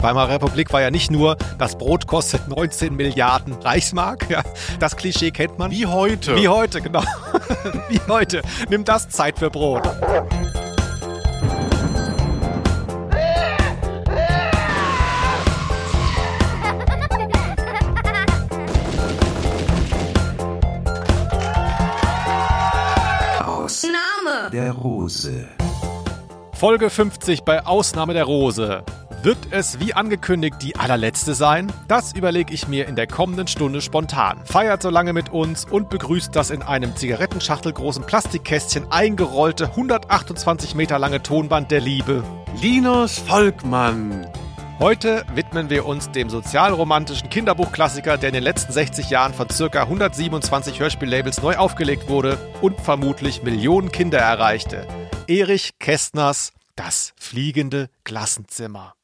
Weimarer Republik war ja nicht nur, das Brot kostet 19 Milliarden Reichsmark. Ja, das Klischee kennt man. Wie heute. Wie heute, genau. Wie heute. Nimm das Zeit für Brot. Ausnahme der Rose. Folge 50 bei Ausnahme der Rose. Wird es wie angekündigt die allerletzte sein? Das überlege ich mir in der kommenden Stunde spontan. Feiert so lange mit uns und begrüßt das in einem zigarettenschachtelgroßen Plastikkästchen eingerollte 128 Meter lange Tonband der Liebe. Linus Volkmann. Heute widmen wir uns dem sozialromantischen Kinderbuchklassiker, der in den letzten 60 Jahren von ca. 127 Hörspiellabels neu aufgelegt wurde und vermutlich Millionen Kinder erreichte. Erich Kästners Das fliegende Klassenzimmer.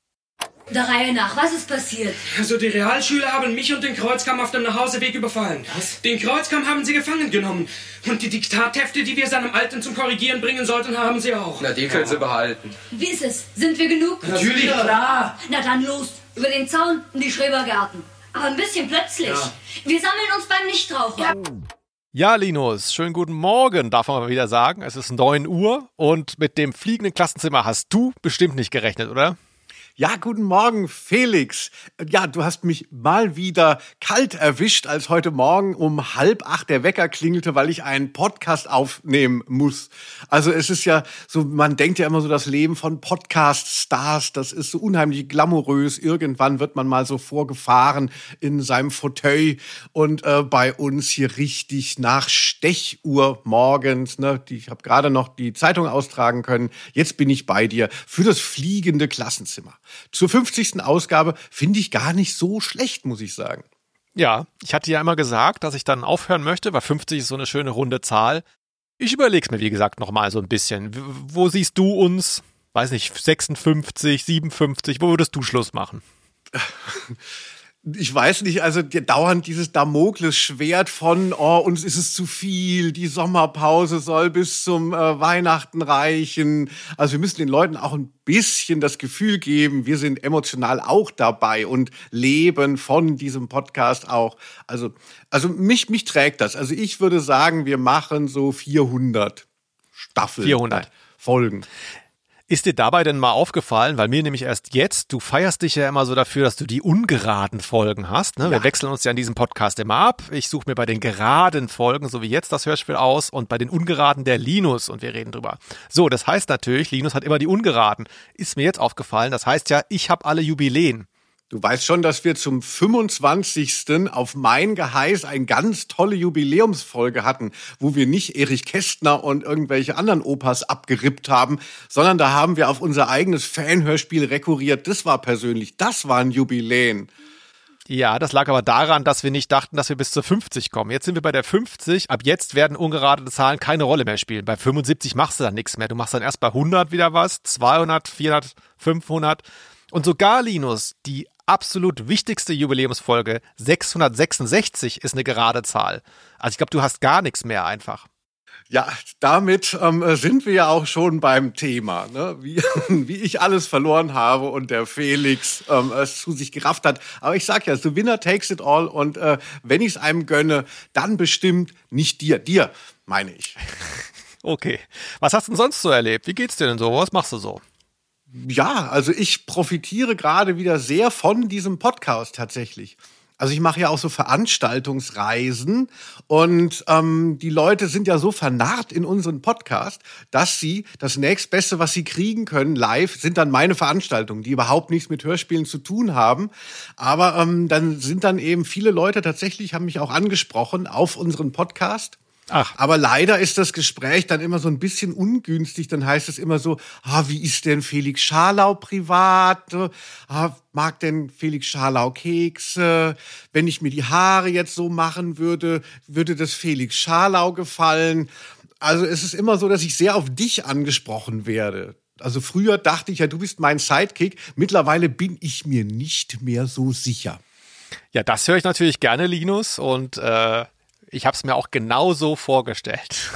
Der Reihe nach, was ist passiert? Also die Realschüler haben mich und den Kreuzkamm auf dem Nachhauseweg überfallen. Was? Den Kreuzkamm haben sie gefangen genommen. Und die Diktathefte, die wir seinem Alten zum Korrigieren bringen sollten, haben sie auch. Na, die können sie behalten. Wie ist es? Sind wir genug? Natürlich, klar. Na dann los, über den Zaun in die Schrebergärten. Aber ein bisschen plötzlich. Ja. Wir sammeln uns beim Nichtraucher. Ja, Linus, schönen guten Morgen, darf man mal wieder sagen. Es ist 9 Uhr und mit dem fliegenden Klassenzimmer hast du bestimmt nicht gerechnet, oder? Ja, guten Morgen, Felix. Ja, du hast mich mal wieder kalt erwischt, als heute Morgen um halb acht der Wecker klingelte, weil ich einen Podcast aufnehmen muss. Also es ist ja so, man denkt ja immer so, das Leben von Podcast-Stars, das ist so unheimlich glamourös. Irgendwann wird man mal so vorgefahren in seinem Fauteuil und äh, bei uns hier richtig nach Stechuhr morgens. Ne? Ich habe gerade noch die Zeitung austragen können. Jetzt bin ich bei dir für das fliegende Klassenzimmer. Zur 50. Ausgabe finde ich gar nicht so schlecht, muss ich sagen. Ja, ich hatte ja immer gesagt, dass ich dann aufhören möchte, weil 50 ist so eine schöne runde Zahl. Ich überleg's mir, wie gesagt, nochmal so ein bisschen. Wo siehst du uns? Weiß nicht, 56, 57, wo würdest du Schluss machen? Ich weiß nicht, also dauernd dieses Damoklesschwert von, oh, uns ist es zu viel, die Sommerpause soll bis zum äh, Weihnachten reichen. Also wir müssen den Leuten auch ein bisschen das Gefühl geben, wir sind emotional auch dabei und leben von diesem Podcast auch. Also, also mich, mich trägt das. Also ich würde sagen, wir machen so 400 Staffeln. 400. äh, Folgen. Ist dir dabei denn mal aufgefallen, weil mir nämlich erst jetzt, du feierst dich ja immer so dafür, dass du die ungeraden Folgen hast. Ne? Wir Ja. wechseln uns ja in diesem Podcast immer ab. Ich suche mir bei den geraden Folgen, so wie jetzt das Hörspiel aus, und bei den ungeraden der Linus und wir reden drüber. So, das heißt natürlich, Linus hat immer die ungeraden. Ist mir jetzt aufgefallen. Das heißt ja, ich habe alle Jubiläen. Du weißt schon, dass wir zum 25. auf mein Geheiß eine ganz tolle Jubiläumsfolge hatten, wo wir nicht Erich Kästner und irgendwelche anderen Opas abgerippt haben, sondern da haben wir auf unser eigenes Fanhörspiel rekurriert. Das war persönlich, das waren Jubiläen. Ja, das lag aber daran, dass wir nicht dachten, dass wir bis zur 50 kommen. Jetzt sind wir bei der 50. Ab jetzt werden ungerade Zahlen keine Rolle mehr spielen. Bei 75 machst du dann nichts mehr. Du machst dann erst bei 100 wieder was, 200, 400, 500. Und sogar, Linus, die absolut wichtigste Jubiläumsfolge, 666, ist eine gerade Zahl. Also ich glaube, du hast gar nichts mehr einfach. Ja, damit ähm, sind wir ja auch schon beim Thema, ne? wie, wie ich alles verloren habe und der Felix ähm, es zu sich gerafft hat. Aber ich sag ja, the winner takes it all und äh, wenn ich es einem gönne, dann bestimmt nicht dir. Dir, meine ich. Okay. Was hast du denn sonst so erlebt? Wie geht's dir denn so? Was machst du so? Ja, also ich profitiere gerade wieder sehr von diesem Podcast tatsächlich. Also ich mache ja auch so Veranstaltungsreisen und ähm, die Leute sind ja so vernarrt in unseren Podcast, dass sie das nächstbeste, was sie kriegen können, live, sind dann meine Veranstaltungen, die überhaupt nichts mit Hörspielen zu tun haben. Aber ähm, dann sind dann eben viele Leute tatsächlich, haben mich auch angesprochen auf unseren Podcast. Ach. Aber leider ist das Gespräch dann immer so ein bisschen ungünstig. Dann heißt es immer so, ah, wie ist denn Felix Scharlau privat? Ah, mag denn Felix Scharlau Kekse? Wenn ich mir die Haare jetzt so machen würde, würde das Felix Scharlau gefallen? Also es ist immer so, dass ich sehr auf dich angesprochen werde. Also früher dachte ich ja, du bist mein Sidekick. Mittlerweile bin ich mir nicht mehr so sicher. Ja, das höre ich natürlich gerne, Linus, und äh, ich habe es mir auch genauso vorgestellt.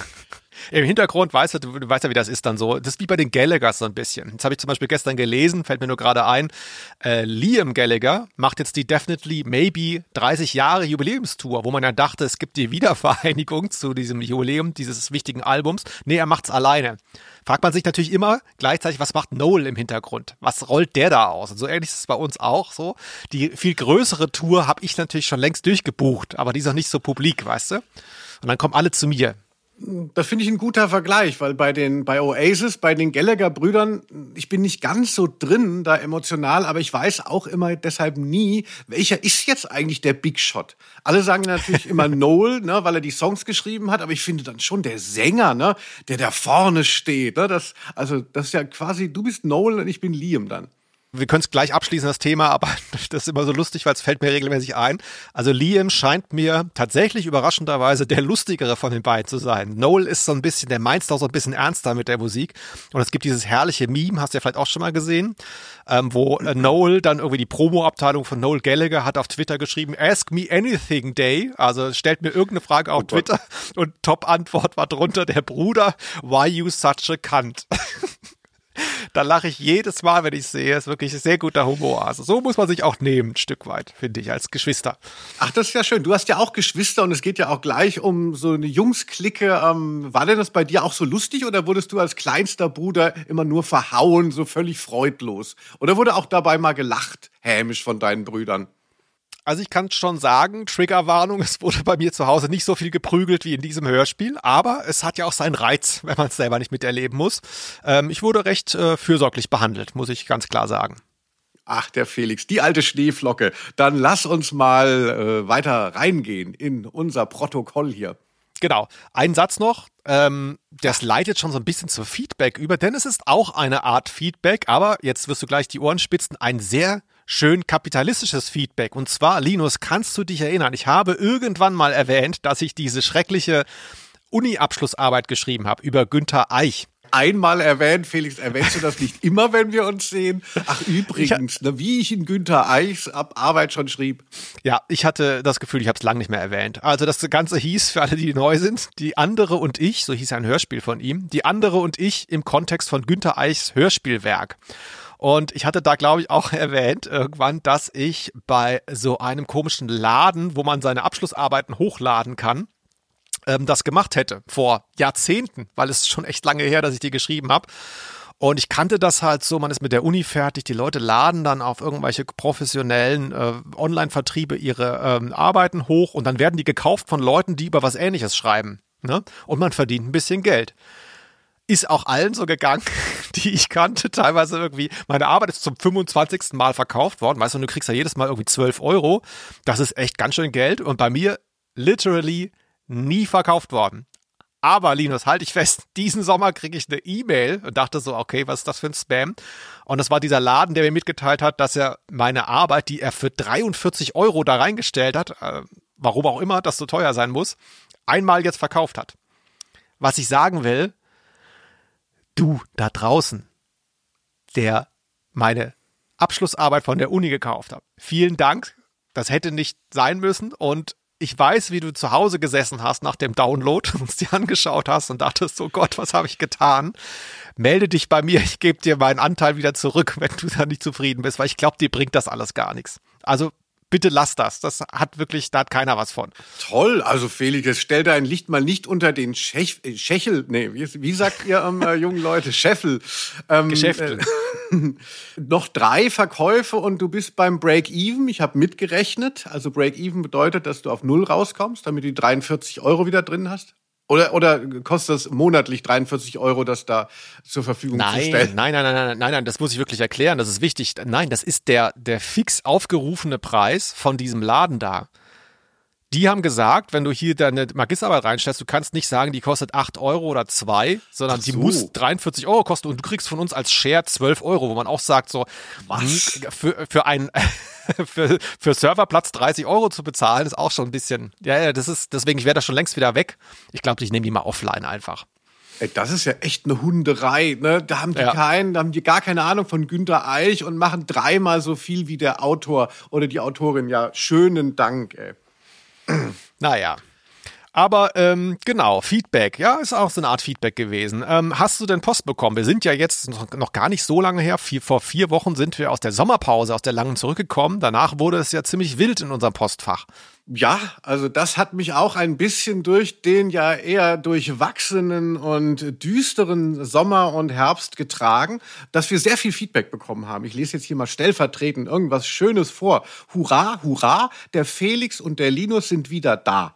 Im Hintergrund weißt du, du weißt ja, wie das ist dann so. Das ist wie bei den Gallaghers so ein bisschen. Jetzt habe ich zum Beispiel gestern gelesen, fällt mir nur gerade ein, äh, Liam Gallagher macht jetzt die Definitely Maybe 30 Jahre Jubiläumstour, wo man ja dachte, es gibt die Wiedervereinigung zu diesem Jubiläum dieses wichtigen Albums. Nee, er macht's alleine. Fragt man sich natürlich immer gleichzeitig, was macht Noel im Hintergrund? Was rollt der da aus? Und so ähnlich ist es bei uns auch so. Die viel größere Tour habe ich natürlich schon längst durchgebucht, aber die ist noch nicht so publik, weißt du? Und dann kommen alle zu mir. Das finde ich ein guter Vergleich, weil bei den bei Oasis, bei den Gallagher-Brüdern, ich bin nicht ganz so drin da emotional, aber ich weiß auch immer deshalb nie, welcher ist jetzt eigentlich der Big Shot. Alle sagen natürlich immer Noel, ne, weil er die Songs geschrieben hat, aber ich finde dann schon der Sänger, ne, der da vorne steht. Ne, das, also das ist ja quasi, du bist Noel und ich bin Liam dann wir können es gleich abschließen, das Thema, aber das ist immer so lustig, weil es fällt mir regelmäßig ein. Also Liam scheint mir tatsächlich überraschenderweise der lustigere von den beiden zu sein. Noel ist so ein bisschen, der meint auch so ein bisschen ernster mit der Musik. Und es gibt dieses herrliche Meme, hast du ja vielleicht auch schon mal gesehen, ähm, wo äh, Noel dann irgendwie die Promo-Abteilung von Noel Gallagher hat auf Twitter geschrieben, Ask me anything day. Also stellt mir irgendeine Frage auf oh Twitter und Top-Antwort war drunter der Bruder, why you such a cunt? da lache ich jedes Mal, wenn ich sehe. Es ist wirklich sehr guter Humor. Also so muss man sich auch nehmen, ein Stück weit, finde ich, als Geschwister. Ach, das ist ja schön. Du hast ja auch Geschwister und es geht ja auch gleich um so eine Jungsklicke. Ähm, war denn das bei dir auch so lustig oder wurdest du als kleinster Bruder immer nur verhauen, so völlig freudlos? Oder wurde auch dabei mal gelacht, hämisch von deinen Brüdern? Also ich kann schon sagen, Triggerwarnung, es wurde bei mir zu Hause nicht so viel geprügelt wie in diesem Hörspiel, aber es hat ja auch seinen Reiz, wenn man es selber nicht miterleben muss. Ähm, ich wurde recht äh, fürsorglich behandelt, muss ich ganz klar sagen. Ach, der Felix, die alte Schneeflocke. Dann lass uns mal äh, weiter reingehen in unser Protokoll hier. Genau. Ein Satz noch. Ähm, das leitet schon so ein bisschen zu Feedback über, denn es ist auch eine Art Feedback, aber jetzt wirst du gleich die Ohren spitzen. Ein sehr schön kapitalistisches Feedback. Und zwar, Linus, kannst du dich erinnern? Ich habe irgendwann mal erwähnt, dass ich diese schreckliche Uni-Abschlussarbeit geschrieben habe über Günther Eich einmal erwähnt. Felix, erwähnst du das nicht immer, wenn wir uns sehen? Ach, übrigens, ne, wie ich in Günther Eichs Arbeit schon schrieb. Ja, ich hatte das Gefühl, ich habe es lange nicht mehr erwähnt. Also das Ganze hieß, für alle, die neu sind, Die andere und ich, so hieß ein Hörspiel von ihm, Die andere und ich im Kontext von Günther Eichs Hörspielwerk. Und ich hatte da, glaube ich, auch erwähnt irgendwann, dass ich bei so einem komischen Laden, wo man seine Abschlussarbeiten hochladen kann, ähm, das gemacht hätte. Vor Jahrzehnten, weil es schon echt lange her, dass ich die geschrieben habe. Und ich kannte das halt so, man ist mit der Uni fertig, die Leute laden dann auf irgendwelche professionellen äh, Online-Vertriebe ihre ähm, Arbeiten hoch und dann werden die gekauft von Leuten, die über was ähnliches schreiben. Ne? Und man verdient ein bisschen Geld ist auch allen so gegangen, die ich kannte. Teilweise irgendwie, meine Arbeit ist zum 25. Mal verkauft worden. Weißt du, du kriegst ja jedes Mal irgendwie 12 Euro. Das ist echt ganz schön Geld. Und bei mir literally nie verkauft worden. Aber Linus, halte ich fest, diesen Sommer kriege ich eine E-Mail und dachte so, okay, was ist das für ein Spam? Und das war dieser Laden, der mir mitgeteilt hat, dass er meine Arbeit, die er für 43 Euro da reingestellt hat, äh, warum auch immer das so teuer sein muss, einmal jetzt verkauft hat. Was ich sagen will, du da draußen, der meine Abschlussarbeit von der Uni gekauft hat. Vielen Dank. Das hätte nicht sein müssen und ich weiß, wie du zu Hause gesessen hast nach dem Download und es dir angeschaut hast und dachtest, oh Gott, was habe ich getan? Melde dich bei mir, ich gebe dir meinen Anteil wieder zurück, wenn du da nicht zufrieden bist, weil ich glaube, dir bringt das alles gar nichts. Also bitte lass das. Das hat wirklich, da hat keiner was von. Toll, also Felix, jetzt stell dein Licht mal nicht unter den Schech, äh, Schächel, nee, wie, wie sagt ihr ähm, äh, jungen Leute, Scheffel. Ähm, Geschäfte. Äh, noch drei Verkäufe und du bist beim Break-Even. Ich habe mitgerechnet. Also Break-Even bedeutet, dass du auf Null rauskommst, damit du die 43 Euro wieder drin hast. Oder, oder kostet es monatlich 43 Euro, das da zur Verfügung nein, zu stellen? Nein, nein, nein, nein, nein, nein, das muss ich wirklich erklären. Das ist wichtig. Nein, das ist der, der fix aufgerufene Preis von diesem Laden da. Die haben gesagt, wenn du hier deine Magisterarbeit reinstellst, du kannst nicht sagen, die kostet 8 Euro oder 2, sondern so. die muss 43 Euro kosten und du kriegst von uns als Share 12 Euro, wo man auch sagt, so, was? Für, für ein, für, für Serverplatz 30 Euro zu bezahlen, ist auch schon ein bisschen, ja, ja, das ist, deswegen, ich wäre da schon längst wieder weg. Ich glaube, ich nehme die mal offline einfach. Ey, das ist ja echt eine Hunderei, ne? Da haben die ja. keinen, da haben die gar keine Ahnung von Günter Eich und machen dreimal so viel wie der Autor oder die Autorin. Ja, schönen Dank, ey. Naja. Aber ähm, genau, Feedback, ja, ist auch so eine Art Feedback gewesen. Ähm, hast du denn Post bekommen? Wir sind ja jetzt noch, noch gar nicht so lange her. Vier, vor vier Wochen sind wir aus der Sommerpause, aus der langen zurückgekommen. Danach wurde es ja ziemlich wild in unserem Postfach. Ja, also das hat mich auch ein bisschen durch den ja eher durchwachsenen und düsteren Sommer und Herbst getragen, dass wir sehr viel Feedback bekommen haben. Ich lese jetzt hier mal stellvertretend irgendwas Schönes vor. Hurra, hurra, der Felix und der Linus sind wieder da.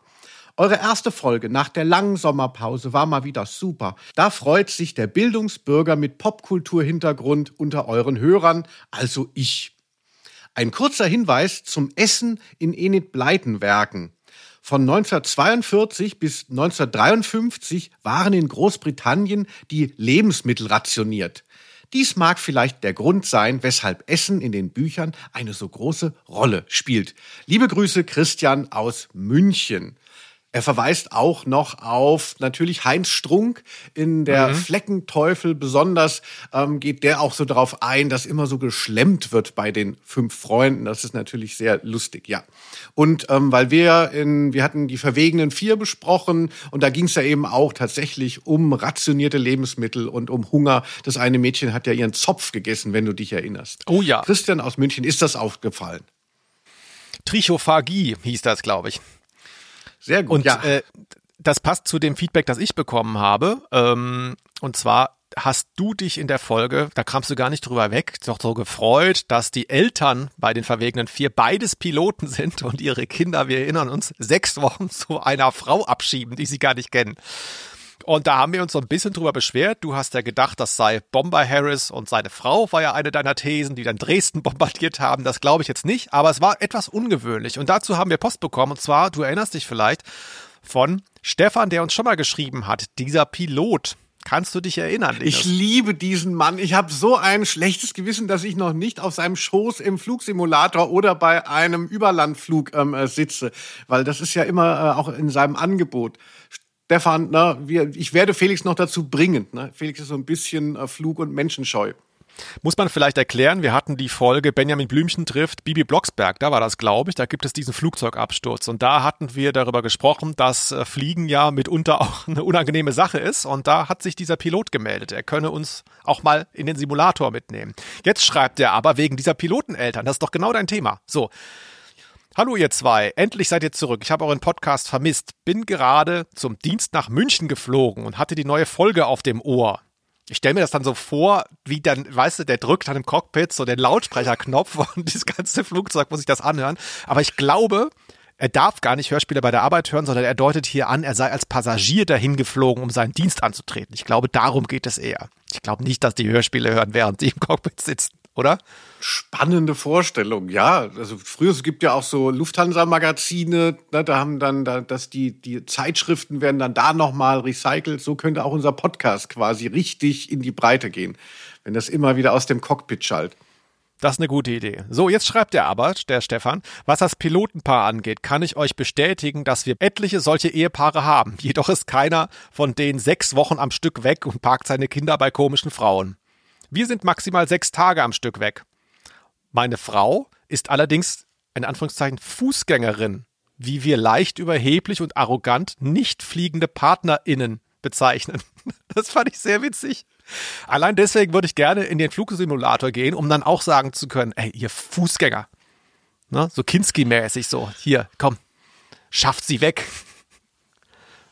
Eure erste Folge nach der langen Sommerpause war mal wieder super. Da freut sich der Bildungsbürger mit Popkulturhintergrund unter euren Hörern, also ich. Ein kurzer Hinweis zum Essen in Enid Bleitenwerken. Von 1942 bis 1953 waren in Großbritannien die Lebensmittel rationiert. Dies mag vielleicht der Grund sein, weshalb Essen in den Büchern eine so große Rolle spielt. Liebe Grüße, Christian aus München. Er verweist auch noch auf natürlich Heinz Strunk in der mhm. Fleckenteufel. Besonders ähm, geht der auch so darauf ein, dass immer so geschlemmt wird bei den fünf Freunden. Das ist natürlich sehr lustig, ja. Und ähm, weil wir in, wir hatten die verwegenen vier besprochen und da ging es ja eben auch tatsächlich um rationierte Lebensmittel und um Hunger. Das eine Mädchen hat ja ihren Zopf gegessen, wenn du dich erinnerst. Oh ja. Christian aus München, ist das aufgefallen? Trichophagie hieß das, glaube ich. Sehr gut. Und ja. äh, das passt zu dem Feedback, das ich bekommen habe. Ähm, und zwar hast du dich in der Folge, da kamst du gar nicht drüber weg, doch so gefreut, dass die Eltern bei den verwegenen vier beides Piloten sind und ihre Kinder, wir erinnern uns, sechs Wochen zu einer Frau abschieben, die sie gar nicht kennen. Und da haben wir uns so ein bisschen drüber beschwert. Du hast ja gedacht, das sei Bomber Harris und seine Frau war ja eine deiner Thesen, die dann Dresden bombardiert haben. Das glaube ich jetzt nicht, aber es war etwas ungewöhnlich. Und dazu haben wir Post bekommen. Und zwar, du erinnerst dich vielleicht, von Stefan, der uns schon mal geschrieben hat, dieser Pilot. Kannst du dich erinnern? Linus? Ich liebe diesen Mann. Ich habe so ein schlechtes Gewissen, dass ich noch nicht auf seinem Schoß im Flugsimulator oder bei einem Überlandflug ähm, äh, sitze, weil das ist ja immer äh, auch in seinem Angebot. Stefan, ne, wir, ich werde Felix noch dazu bringen. Ne? Felix ist so ein bisschen äh, Flug- und Menschenscheu. Muss man vielleicht erklären, wir hatten die Folge Benjamin Blümchen trifft Bibi Blocksberg, da war das, glaube ich, da gibt es diesen Flugzeugabsturz und da hatten wir darüber gesprochen, dass äh, Fliegen ja mitunter auch eine unangenehme Sache ist und da hat sich dieser Pilot gemeldet, er könne uns auch mal in den Simulator mitnehmen. Jetzt schreibt er aber wegen dieser Piloteneltern, das ist doch genau dein Thema. So, Hallo ihr zwei, endlich seid ihr zurück. Ich habe euren Podcast vermisst. Bin gerade zum Dienst nach München geflogen und hatte die neue Folge auf dem Ohr. Ich stelle mir das dann so vor, wie dann, weißt du, der drückt dann im Cockpit so den Lautsprecherknopf und dieses ganze Flugzeug muss sich das anhören. Aber ich glaube, er darf gar nicht Hörspiele bei der Arbeit hören, sondern er deutet hier an, er sei als Passagier dahin geflogen, um seinen Dienst anzutreten. Ich glaube, darum geht es eher. Ich glaube nicht, dass die Hörspiele hören, während sie im Cockpit sitzen oder? Spannende Vorstellung, ja. Also früher, es gibt ja auch so Lufthansa-Magazine, ne, da haben dann, da, dass die, die Zeitschriften werden dann da nochmal recycelt. So könnte auch unser Podcast quasi richtig in die Breite gehen, wenn das immer wieder aus dem Cockpit schallt. Das ist eine gute Idee. So, jetzt schreibt er aber, der Stefan, was das Pilotenpaar angeht, kann ich euch bestätigen, dass wir etliche solche Ehepaare haben. Jedoch ist keiner von denen sechs Wochen am Stück weg und parkt seine Kinder bei komischen Frauen. Wir sind maximal sechs Tage am Stück weg. Meine Frau ist allerdings, in Anführungszeichen, Fußgängerin, wie wir leicht überheblich und arrogant nicht fliegende PartnerInnen bezeichnen. Das fand ich sehr witzig. Allein deswegen würde ich gerne in den Flugsimulator gehen, um dann auch sagen zu können, ey, ihr Fußgänger. Ne? So Kinski-mäßig so. Hier, komm, schafft sie weg.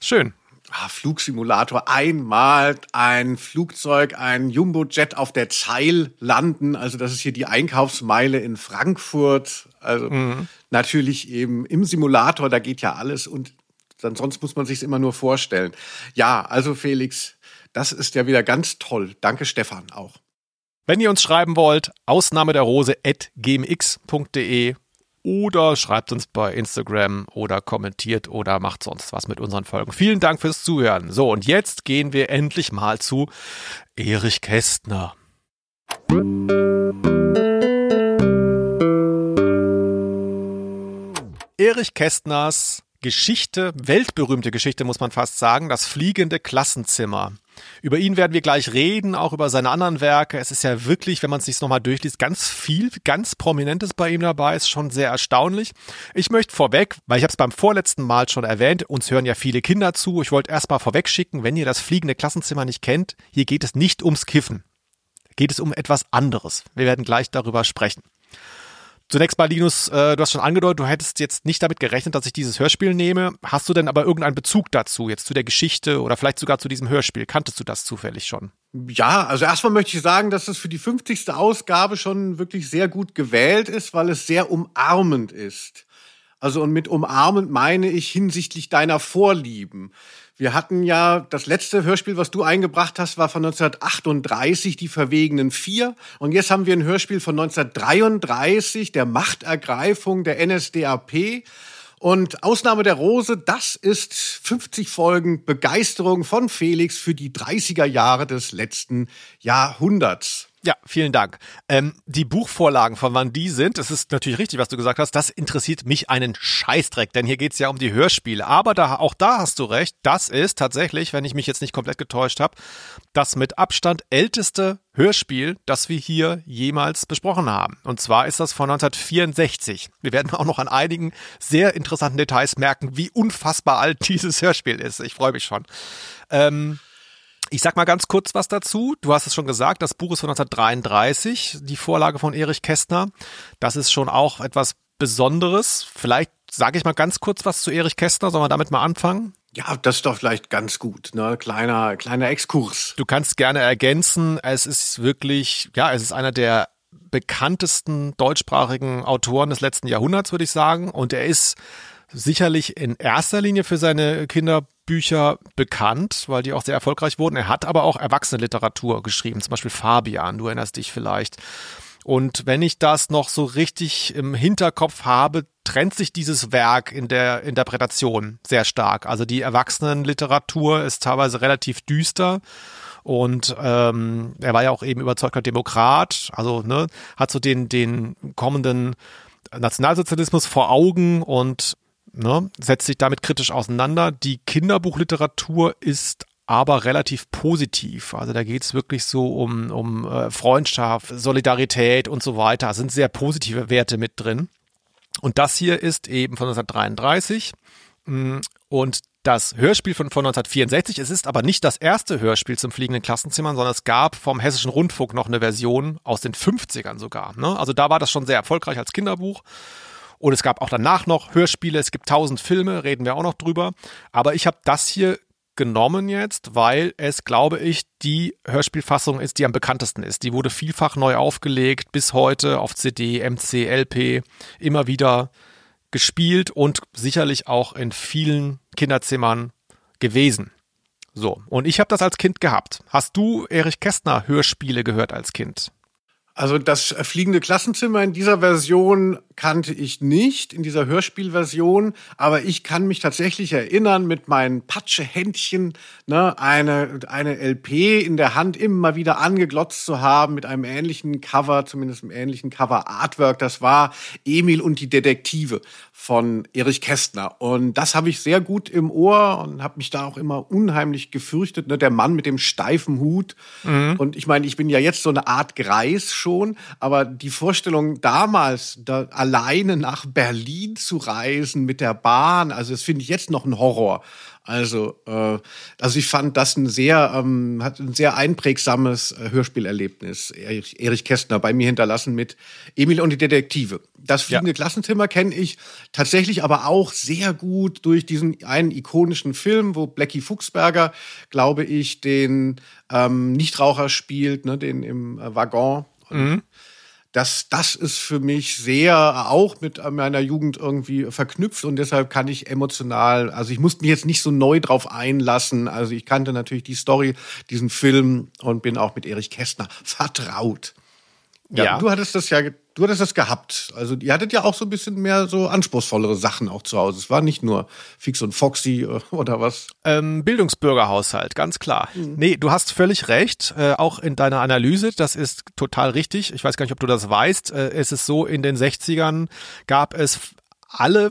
Schön ah, Flugsimulator einmal ein Flugzeug, ein Jumbojet auf der Zeil landen. Also das ist hier die Einkaufsmeile in Frankfurt. Also mhm. natürlich eben im Simulator, da geht ja alles und dann sonst muss man sich immer nur vorstellen. Ja, also Felix, das ist ja wieder ganz toll. Danke Stefan auch. Wenn ihr uns schreiben wollt, Ausnahme der Rose at gmx.de oder schreibt uns bei Instagram oder kommentiert oder macht sonst was mit unseren Folgen. Vielen Dank fürs Zuhören. So, und jetzt gehen wir endlich mal zu Erich Kästner. Erich Kästners Geschichte, weltberühmte Geschichte muss man fast sagen, das fliegende Klassenzimmer. Über ihn werden wir gleich reden, auch über seine anderen Werke. Es ist ja wirklich, wenn man es sich nochmal durchliest, ganz viel, ganz Prominentes bei ihm dabei. Ist schon sehr erstaunlich. Ich möchte vorweg, weil ich habe es beim vorletzten Mal schon erwähnt, uns hören ja viele Kinder zu. Ich wollte erstmal vorweg schicken, wenn ihr das fliegende Klassenzimmer nicht kennt, hier geht es nicht ums Kiffen. Geht es um etwas anderes. Wir werden gleich darüber sprechen. Zunächst mal, Linus, äh, du hast schon angedeutet, du hättest jetzt nicht damit gerechnet, dass ich dieses Hörspiel nehme. Hast du denn aber irgendeinen Bezug dazu, jetzt zu der Geschichte oder vielleicht sogar zu diesem Hörspiel? Kanntest du das zufällig schon? Ja, also erstmal möchte ich sagen, dass es für die 50. Ausgabe schon wirklich sehr gut gewählt ist, weil es sehr umarmend ist. Also und mit umarmend meine ich hinsichtlich deiner Vorlieben. Wir hatten ja das letzte Hörspiel, was du eingebracht hast, war von 1938, die Verwegenen Vier. Und jetzt haben wir ein Hörspiel von 1933, der Machtergreifung der NSDAP. Und Ausnahme der Rose, das ist 50 Folgen Begeisterung von Felix für die 30er Jahre des letzten Jahrhunderts. Ja, vielen Dank. Ähm, die Buchvorlagen, von wann die sind, das ist natürlich richtig, was du gesagt hast, das interessiert mich einen Scheißdreck, denn hier geht's ja um die Hörspiele. Aber da, auch da hast du recht, das ist tatsächlich, wenn ich mich jetzt nicht komplett getäuscht habe, das mit Abstand älteste Hörspiel, das wir hier jemals besprochen haben. Und zwar ist das von 1964. Wir werden auch noch an einigen sehr interessanten Details merken, wie unfassbar alt dieses Hörspiel ist. Ich freue mich schon. Ähm, ich sag mal ganz kurz was dazu. Du hast es schon gesagt, das Buch ist von 1933, die Vorlage von Erich Kästner. Das ist schon auch etwas Besonderes. Vielleicht sage ich mal ganz kurz was zu Erich Kästner. Sollen wir damit mal anfangen? Ja, das ist doch vielleicht ganz gut, ne? Kleiner, kleiner Exkurs. Du kannst gerne ergänzen. Es ist wirklich, ja, es ist einer der bekanntesten deutschsprachigen Autoren des letzten Jahrhunderts, würde ich sagen. Und er ist sicherlich in erster Linie für seine Kinderbücher bekannt, weil die auch sehr erfolgreich wurden. Er hat aber auch Erwachsenenliteratur geschrieben, zum Beispiel Fabian, du erinnerst dich vielleicht. Und wenn ich das noch so richtig im Hinterkopf habe, trennt sich dieses Werk in der Interpretation sehr stark. Also die Erwachsenenliteratur ist teilweise relativ düster. Und ähm, er war ja auch eben überzeugter Demokrat, also ne, hat so den, den kommenden Nationalsozialismus vor Augen und ne, setzt sich damit kritisch auseinander. Die Kinderbuchliteratur ist aber relativ positiv. Also da geht es wirklich so um, um äh, Freundschaft, Solidarität und so weiter. Da sind sehr positive Werte mit drin. Und das hier ist eben von 1933 mm, und das Hörspiel von, von 1964. Es ist aber nicht das erste Hörspiel zum fliegenden Klassenzimmer, sondern es gab vom Hessischen Rundfunk noch eine Version aus den 50ern sogar. Ne? Also da war das schon sehr erfolgreich als Kinderbuch. Und es gab auch danach noch Hörspiele, es gibt tausend Filme, reden wir auch noch drüber. Aber ich habe das hier genommen jetzt, weil es, glaube ich, die Hörspielfassung ist, die am bekanntesten ist. Die wurde vielfach neu aufgelegt, bis heute auf CD, MC, LP, immer wieder gespielt und sicherlich auch in vielen Kinderzimmern gewesen. So, und ich habe das als Kind gehabt. Hast du Erich Kästner Hörspiele gehört als Kind? Also das fliegende Klassenzimmer in dieser Version kannte ich nicht, in dieser Hörspielversion, aber ich kann mich tatsächlich erinnern, mit meinen Patschehändchen ne, eine, eine LP in der Hand immer wieder angeglotzt zu haben mit einem ähnlichen Cover, zumindest einem ähnlichen Cover-Artwork. Das war Emil und die Detektive von Erich Kästner. Und das habe ich sehr gut im Ohr und habe mich da auch immer unheimlich gefürchtet. Ne? Der Mann mit dem steifen Hut. Mhm. Und ich meine, ich bin ja jetzt so eine Art Greis schon, aber die Vorstellung damals, da alleine nach Berlin zu reisen mit der Bahn, also das finde ich jetzt noch ein Horror. Also, äh, also ich fand das ein sehr, ähm, hat ein sehr einprägsames äh, Hörspielerlebnis, Erich, Erich Kästner, bei mir hinterlassen mit Emil und die Detektive. Das fliegende ja. Klassenzimmer kenne ich tatsächlich aber auch sehr gut durch diesen einen ikonischen Film, wo Blackie Fuchsberger, glaube ich, den ähm, Nichtraucher spielt, ne, den im äh, Waggon. Mhm das, das ist für mich sehr auch mit meiner Jugend irgendwie verknüpft und deshalb kann ich emotional, also ich musste mich jetzt nicht so neu drauf einlassen. Also ich kannte natürlich die Story, diesen Film und bin auch mit Erich Kästner vertraut. Ja, ja. du hattest das ja Du hattest das gehabt. Also ihr hattet ja auch so ein bisschen mehr so anspruchsvollere Sachen auch zu Hause. Es war nicht nur Fix und Foxy äh, oder was. Ähm, Bildungsbürgerhaushalt, ganz klar. Mhm. Nee, du hast völlig recht. Äh, auch in deiner Analyse, das ist total richtig. Ich weiß gar nicht, ob du das weißt. Äh, es ist so, in den 60ern gab es alle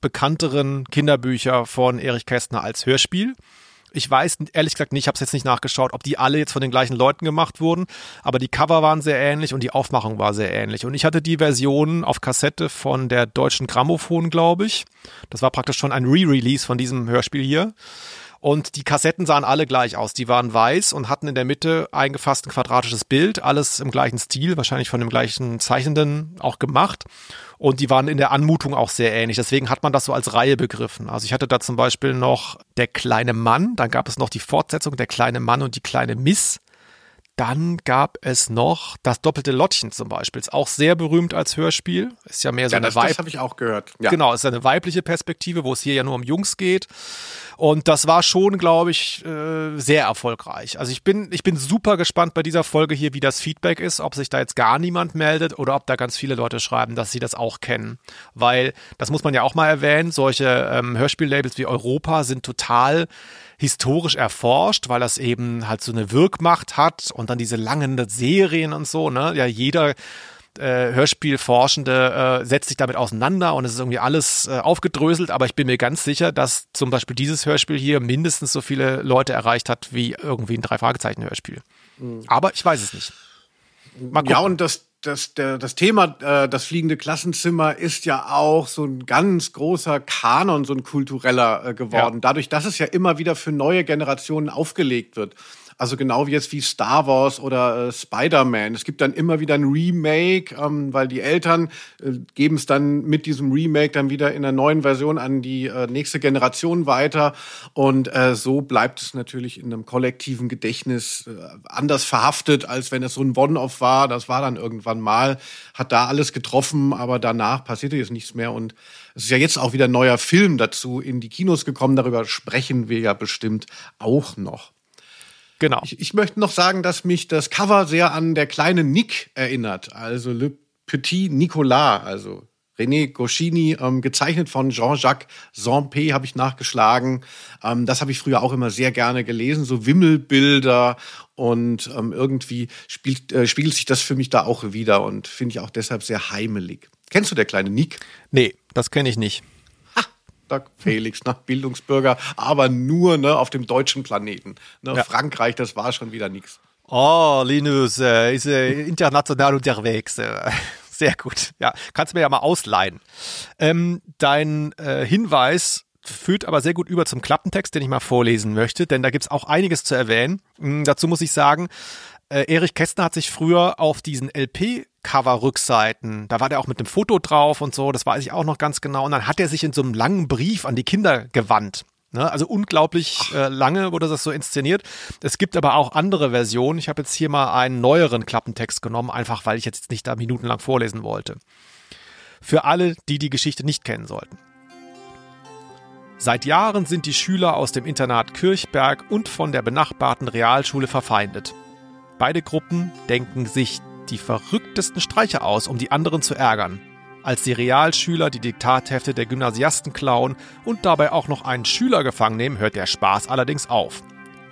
bekannteren Kinderbücher von Erich Kästner als Hörspiel. Ich weiß ehrlich gesagt nicht, ich habe es jetzt nicht nachgeschaut, ob die alle jetzt von den gleichen Leuten gemacht wurden, aber die Cover waren sehr ähnlich und die Aufmachung war sehr ähnlich. Und ich hatte die Version auf Kassette von der deutschen Grammophon, glaube ich. Das war praktisch schon ein Re-Release von diesem Hörspiel hier. Und die Kassetten sahen alle gleich aus. Die waren weiß und hatten in der Mitte eingefasst ein quadratisches Bild, alles im gleichen Stil, wahrscheinlich von dem gleichen Zeichnenden auch gemacht. Und die waren in der Anmutung auch sehr ähnlich. Deswegen hat man das so als Reihe begriffen. Also ich hatte da zum Beispiel noch Der kleine Mann, dann gab es noch die Fortsetzung Der kleine Mann und die kleine Miss. Dann gab es noch das doppelte Lottchen zum Beispiel. Ist auch sehr berühmt als Hörspiel. Ist ja mehr so ja, eine das, Weib das habe ich auch gehört. Ja. Genau, ist eine weibliche Perspektive, wo es hier ja nur um Jungs geht. Und das war schon, glaube ich, äh, sehr erfolgreich. Also ich bin, ich bin super gespannt bei dieser Folge hier, wie das Feedback ist, ob sich da jetzt gar niemand meldet oder ob da ganz viele Leute schreiben, dass sie das auch kennen. Weil, das muss man ja auch mal erwähnen, solche ähm, Hörspiellabels wie Europa sind total historisch erforscht, weil das eben halt so eine Wirkmacht hat und dann diese langen Serien und so, ne? Ja, jeder äh, Hörspielforschende äh, setzt sich damit auseinander und es ist irgendwie alles äh, aufgedröselt, aber ich bin mir ganz sicher, dass zum Beispiel dieses Hörspiel hier mindestens so viele Leute erreicht hat wie irgendwie ein Drei-Fragezeichen-Hörspiel. Mhm. Aber ich weiß es nicht. Ja, und das, das, der, das Thema, äh, das fliegende Klassenzimmer, ist ja auch so ein ganz großer Kanon, so ein kultureller äh, geworden. Ja. Dadurch, dass es ja immer wieder für neue Generationen aufgelegt wird. Also genau wie jetzt wie Star Wars oder äh, Spider-Man. Es gibt dann immer wieder ein Remake, ähm, weil die Eltern äh, geben es dann mit diesem Remake dann wieder in der neuen Version an die äh, nächste Generation weiter. Und äh, so bleibt es natürlich in einem kollektiven Gedächtnis äh, anders verhaftet, als wenn es so ein One-Off war. Das war dann irgendwann mal, hat da alles getroffen, aber danach passierte jetzt nichts mehr. Und es ist ja jetzt auch wieder ein neuer Film dazu in die Kinos gekommen. Darüber sprechen wir ja bestimmt auch noch. Genau. Ich, ich, möchte noch sagen, dass mich das Cover sehr an der kleine Nick erinnert. Also Le Petit Nicolas, also René Goscinny, ähm, gezeichnet von Jean-Jacques Zampé, habe ich nachgeschlagen. Ähm, das habe ich früher auch immer sehr gerne gelesen, so Wimmelbilder und ähm, irgendwie spielt, äh, spiegelt sich das für mich da auch wieder und finde ich auch deshalb sehr heimelig. Kennst du der kleine Nick? Nee, das kenne ich nicht. Doc Felix, ne? Bildungsbürger, aber nur ne, auf dem deutschen Planeten. Ne? Ja. Frankreich, das war schon wieder nichts. Oh, Linus äh, ist äh, international unterwegs. Äh. Sehr gut. Ja, kannst du mir ja mal ausleihen. Ähm, dein äh, Hinweis führt aber sehr gut über zum Klappentext, den ich mal vorlesen möchte, denn da gibt's auch einiges zu erwähnen. Hm, dazu muss ich sagen, äh, Erich Kästner hat sich früher auf diesen LP-Cover-Rückseiten, da war der auch mit einem Foto drauf und so, das weiß ich auch noch ganz genau. Und dann hat er sich in so einem langen Brief an die Kinder gewandt. Ne? Also unglaublich äh, lange wurde das so inszeniert. Es gibt aber auch andere Versionen. Ich habe jetzt hier mal einen neueren Klappentext genommen, einfach weil ich jetzt nicht da minutenlang vorlesen wollte. Für alle, die die Geschichte nicht kennen sollten. Seit Jahren sind die Schüler aus dem Internat Kirchberg und von der benachbarten Realschule verfeindet. Beide Gruppen denken sich die verrücktesten Streiche aus, um die anderen zu ärgern. Als die Realschüler die Diktathefte der Gymnasiasten klauen und dabei auch noch einen Schüler gefangen nehmen, hört der Spaß allerdings auf.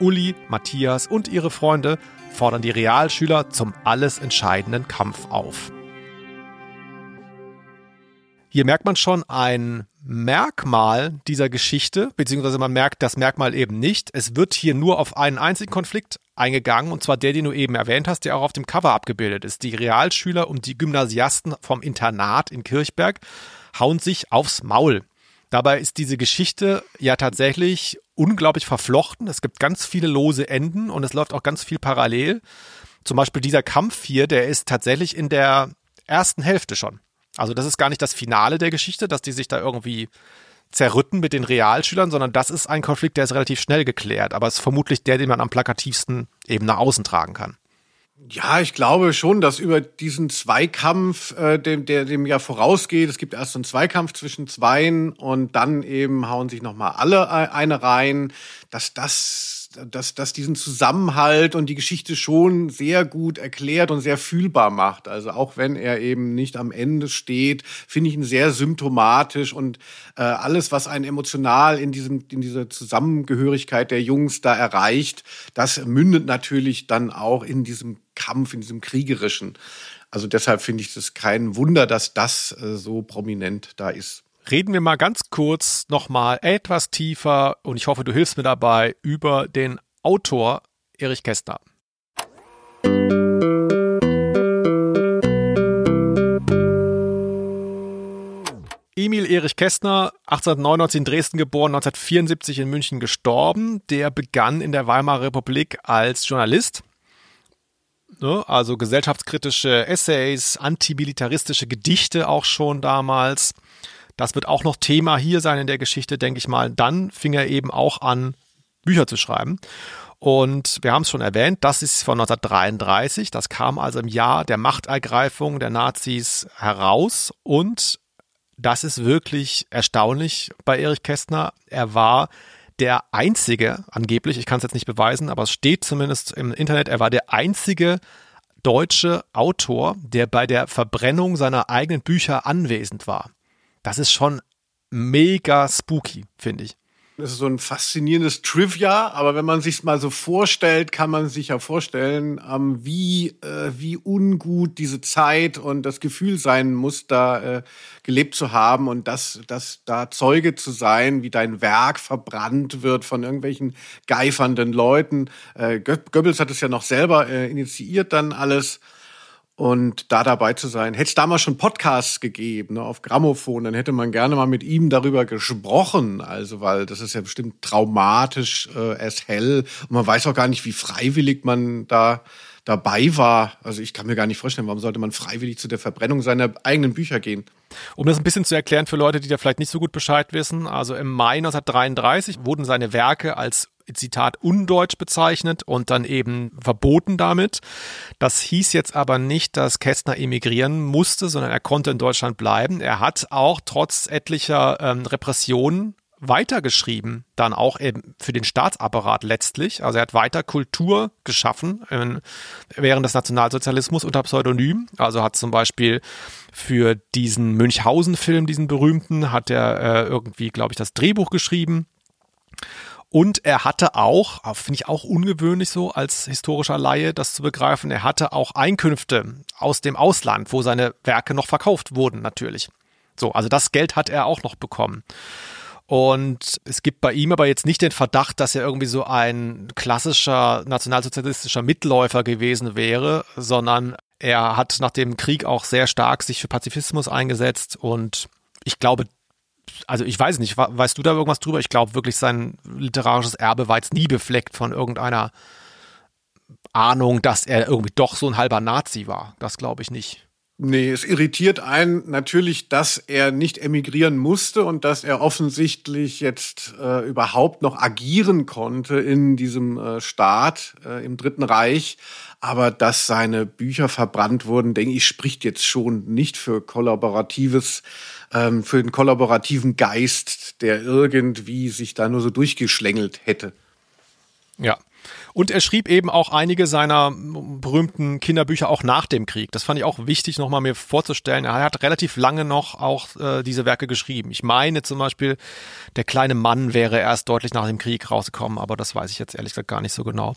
Uli, Matthias und ihre Freunde fordern die Realschüler zum alles entscheidenden Kampf auf. Hier merkt man schon ein Merkmal dieser Geschichte, beziehungsweise man merkt das Merkmal eben nicht. Es wird hier nur auf einen einzigen Konflikt eingegangen, und zwar der, den du eben erwähnt hast, der auch auf dem Cover abgebildet ist. Die Realschüler und die Gymnasiasten vom Internat in Kirchberg hauen sich aufs Maul. Dabei ist diese Geschichte ja tatsächlich unglaublich verflochten. Es gibt ganz viele lose Enden und es läuft auch ganz viel parallel. Zum Beispiel dieser Kampf hier, der ist tatsächlich in der ersten Hälfte schon. Also das ist gar nicht das Finale der Geschichte, dass die sich da irgendwie zerrütten mit den Realschülern, sondern das ist ein Konflikt, der ist relativ schnell geklärt, aber es ist vermutlich der, den man am plakativsten eben nach außen tragen kann. Ja, ich glaube schon, dass über diesen Zweikampf, äh, dem, der dem ja vorausgeht, es gibt erst einen Zweikampf zwischen Zweien und dann eben hauen sich nochmal alle eine rein, dass das dass das diesen Zusammenhalt und die Geschichte schon sehr gut erklärt und sehr fühlbar macht. Also auch wenn er eben nicht am Ende steht, finde ich ihn sehr symptomatisch und äh, alles, was einen emotional in diesem in dieser Zusammengehörigkeit der Jungs da erreicht, das mündet natürlich dann auch in diesem Kampf, in diesem kriegerischen. Also deshalb finde ich es kein Wunder, dass das äh, so prominent da ist. Reden wir mal ganz kurz nochmal etwas tiefer und ich hoffe, du hilfst mir dabei über den Autor Erich Kästner. Emil Erich Kästner, 1899 in Dresden geboren, 1974 in München gestorben. Der begann in der Weimarer Republik als Journalist. Ne, also gesellschaftskritische Essays, antimilitaristische Gedichte auch schon damals. Das wird auch noch Thema hier sein in der Geschichte, denke ich mal. Dann fing er eben auch an, Bücher zu schreiben. Und wir haben es schon erwähnt, das ist von 1933. Das kam also im Jahr der Machtergreifung der Nazis heraus. Und das ist wirklich erstaunlich bei Erich Kästner. Er war der einzige, angeblich, ich kann es jetzt nicht beweisen, aber es steht zumindest im Internet, er war der einzige deutsche Autor, der bei der Verbrennung seiner eigenen Bücher anwesend war. Das ist schon mega spooky, finde ich. Das ist so ein faszinierendes Trivia, aber wenn man sich mal so vorstellt, kann man sich ja vorstellen, ähm, wie, äh, wie ungut diese Zeit und das Gefühl sein muss, da äh, gelebt zu haben und das, das da Zeuge zu sein, wie dein Werk verbrannt wird von irgendwelchen geifernden Leuten. Äh, Goebbels hat es ja noch selber äh, initiiert dann alles und da dabei zu sein. Hätte es damals schon Podcasts gegeben, ne, auf Grammophon, dann hätte man gerne mal mit ihm darüber gesprochen. Also, weil das ist ja bestimmt traumatisch äh, as hell. Und man weiß auch gar nicht, wie freiwillig man da dabei war. Also ich kann mir gar nicht vorstellen, warum sollte man freiwillig zu der Verbrennung seiner eigenen Bücher gehen. Um das ein bisschen zu erklären für Leute, die da vielleicht nicht so gut Bescheid wissen, also im Mai 1933 wurden seine Werke als Zitat undeutsch bezeichnet und dann eben verboten damit. Das hieß jetzt aber nicht, dass Kästner emigrieren musste, sondern er konnte in Deutschland bleiben. Er hat auch trotz etlicher ähm, Repressionen weitergeschrieben, dann auch eben für den Staatsapparat letztlich. Also er hat weiter Kultur geschaffen in, während des Nationalsozialismus unter Pseudonym. Also hat zum Beispiel für diesen Münchhausen-Film, diesen berühmten, hat er äh, irgendwie, glaube ich, das Drehbuch geschrieben. Und er hatte auch, finde ich auch ungewöhnlich so als historischer Laie das zu begreifen, er hatte auch Einkünfte aus dem Ausland, wo seine Werke noch verkauft wurden natürlich. So, also das Geld hat er auch noch bekommen. Und es gibt bei ihm aber jetzt nicht den Verdacht, dass er irgendwie so ein klassischer nationalsozialistischer Mitläufer gewesen wäre, sondern er hat nach dem Krieg auch sehr stark sich für Pazifismus eingesetzt und ich glaube, also ich weiß nicht, weißt du da irgendwas drüber? Ich glaube wirklich, sein literarisches Erbe war jetzt nie befleckt von irgendeiner Ahnung, dass er irgendwie doch so ein halber Nazi war. Das glaube ich nicht. Nee, es irritiert einen natürlich, dass er nicht emigrieren musste und dass er offensichtlich jetzt äh, überhaupt noch agieren konnte in diesem äh, Staat äh, im Dritten Reich. Aber dass seine Bücher verbrannt wurden, denke ich, spricht jetzt schon nicht für kollaboratives, ähm, für den kollaborativen Geist, der irgendwie sich da nur so durchgeschlängelt hätte. Ja, und er schrieb eben auch einige seiner berühmten Kinderbücher auch nach dem Krieg. Das fand ich auch wichtig, nochmal mir vorzustellen. Er hat relativ lange noch auch äh, diese Werke geschrieben. Ich meine zum Beispiel, Der kleine Mann wäre erst deutlich nach dem Krieg rausgekommen, aber das weiß ich jetzt ehrlich gesagt gar nicht so genau.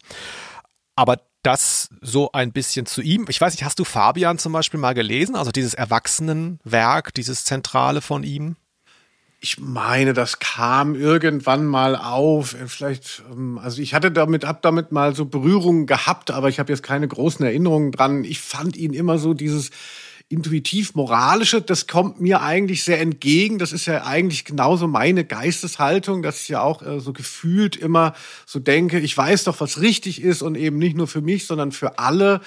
Aber das so ein bisschen zu ihm. Ich weiß nicht, hast du Fabian zum Beispiel mal gelesen? Also dieses Erwachsenenwerk, dieses Zentrale von ihm? Ich meine, das kam irgendwann mal auf. Vielleicht, ähm, also ich hatte damit, hab damit mal so Berührungen gehabt, aber ich habe jetzt keine großen Erinnerungen dran. Ich fand ihn immer so dieses intuitiv-moralische, das kommt mir eigentlich sehr entgegen. Das ist ja eigentlich genauso meine Geisteshaltung, dass ich ja auch äh, so gefühlt immer so denke, ich weiß doch, was richtig ist und eben nicht nur für mich, sondern für alle.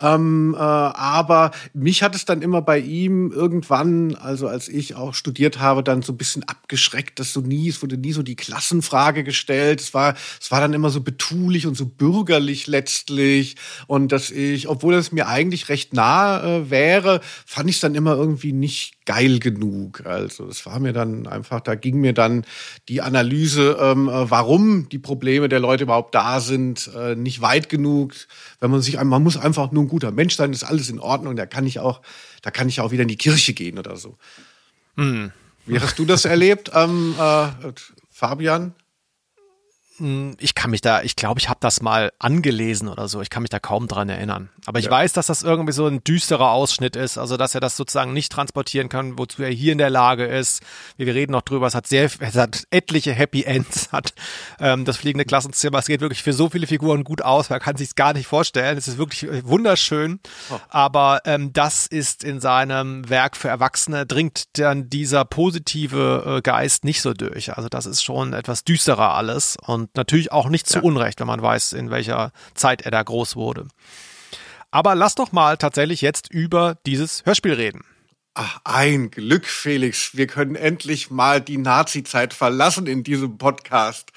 Ähm, äh, aber mich hat es dann immer bei ihm irgendwann, also als ich auch studiert habe, dann so ein bisschen abgeschreckt, dass so nie, es wurde nie so die Klassenfrage gestellt. Es war, es war dann immer so betulich und so bürgerlich letztlich. Und dass ich, obwohl es mir eigentlich recht nah äh, wäre, fand ich es dann immer irgendwie nicht geil genug. Also es war mir dann einfach, da ging mir dann die Analyse, ähm, äh, warum die Probleme der Leute überhaupt da sind, äh, nicht weit genug. Wenn man sich, man muss einfach nur ein guter Mensch sein, ist alles in Ordnung. Da kann ich auch, da kann ich auch wieder in die Kirche gehen oder so. Hm. Wie hast du das erlebt, ähm, äh, Fabian? Hm, ich kann mich da, ich glaube, ich habe das mal angelesen oder so. Ich kann mich da kaum dran erinnern. Aber ich ja. weiß, dass das irgendwie so ein düsterer Ausschnitt ist. Also, dass er das sozusagen nicht transportieren kann, wozu er hier in der Lage ist. Wir reden noch drüber. Es hat sehr, es hat etliche Happy Ends, hat ähm, das fliegende Klassenzimmer. Es geht wirklich für so viele Figuren gut aus. Man kann sich gar nicht vorstellen. Es ist wirklich äh, wunderschön. Oh. Aber ähm, das ist in seinem Werk für Erwachsene dringt dann dieser positive äh, Geist nicht so durch. Also, das ist schon etwas düsterer alles und natürlich auch nicht zu ja. Unrecht, wenn man weiß, in welcher Zeit er da groß wurde. Aber lass doch mal tatsächlich jetzt über dieses Hörspiel reden. Ach, ein Glück, Felix. Wir können endlich mal die Nazi-Zeit verlassen in diesem Podcast.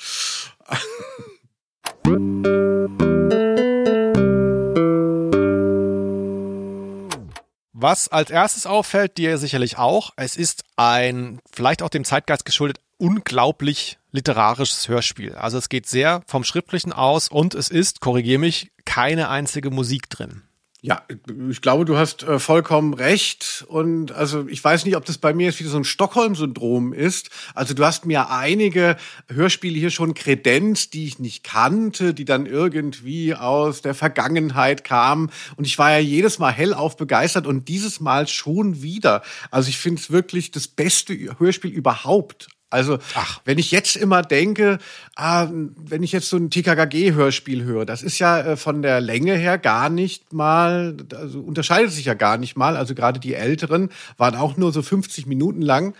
Was als erstes auffällt, dir sicherlich auch, es ist ein, vielleicht auch dem Zeitgeist geschuldet, unglaublich literarisches Hörspiel. Also es geht sehr vom Schriftlichen aus und es ist, korrigier mich, keine einzige Musik drin. Ja, ich glaube, du hast äh, vollkommen recht. Und also ich weiß nicht, ob das bei mir jetzt wieder so ein Stockholm-Syndrom ist. Also du hast mir einige Hörspiele hier schon kredenzt, die ich nicht kannte, die dann irgendwie aus der Vergangenheit kamen. Und ich war ja jedes Mal hellauf begeistert und dieses Mal schon wieder. Also ich finde es wirklich das beste Hörspiel überhaupt. Also, Ach. wenn ich jetzt immer denke, ah, wenn ich jetzt so ein TKKG-Hörspiel höre, das ist ja äh, von der Länge her gar nicht mal, also unterscheidet sich ja gar nicht mal. Also gerade die älteren waren auch nur so 50 Minuten lang.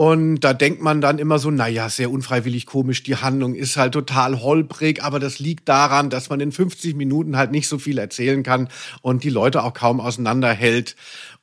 Und da denkt man dann immer so, naja, sehr unfreiwillig komisch, die Handlung ist halt total holprig, aber das liegt daran, dass man in 50 Minuten halt nicht so viel erzählen kann und die Leute auch kaum auseinanderhält.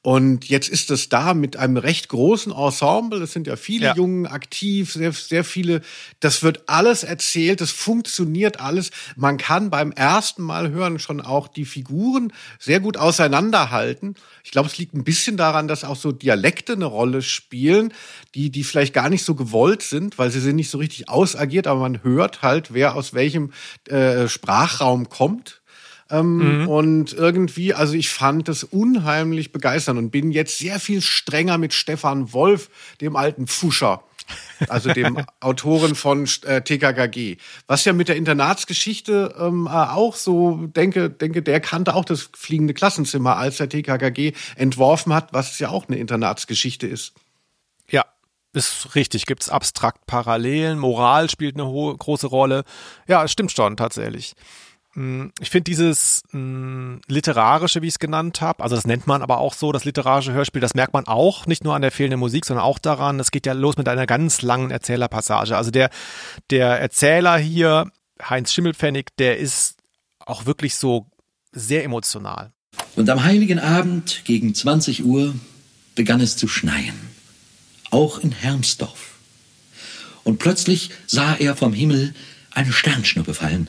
Und jetzt ist es da mit einem recht großen Ensemble. Es sind ja viele ja. Jungen aktiv, sehr, sehr viele. Das wird alles erzählt. Das funktioniert alles. Man kann beim ersten Mal hören schon auch die Figuren sehr gut auseinanderhalten. Ich glaube, es liegt ein bisschen daran, dass auch so Dialekte eine Rolle spielen, die, die vielleicht gar nicht so gewollt sind, weil sie sind nicht so richtig ausagiert, aber man hört halt, wer aus welchem äh, Sprachraum kommt. Ähm, mhm. Und irgendwie, also ich fand das unheimlich begeisternd und bin jetzt sehr viel strenger mit Stefan Wolf, dem alten Pfuscher. also dem Autoren von äh, TKKG. Was ja mit der Internatsgeschichte ähm, äh, auch so, denke, denke, der kannte auch das fliegende Klassenzimmer, als der TKKG entworfen hat, was ja auch eine Internatsgeschichte ist. Ja, ist richtig. Gibt es abstrakt Parallelen? Moral spielt eine hohe, große Rolle. Ja, es stimmt schon tatsächlich. Mm, ich finde dieses mh, mm, literarische, wie ich es genannt habe, also das nennt man aber auch so, das literarische Hörspiel, das merkt man auch, nicht nur an der fehlenden Musik, sondern auch daran, es geht ja los mit einer ganz langen Erzählerpassage. Also der, der Erzähler hier, Heinz Schimmelpfennig, der ist auch wirklich so sehr emotional. Und am heiligen Abend gegen 20 Uhr begann es zu schneien. Auch in Hermsdorf. Und plötzlich sah er vom Himmel eine Sternschnuppe fallen,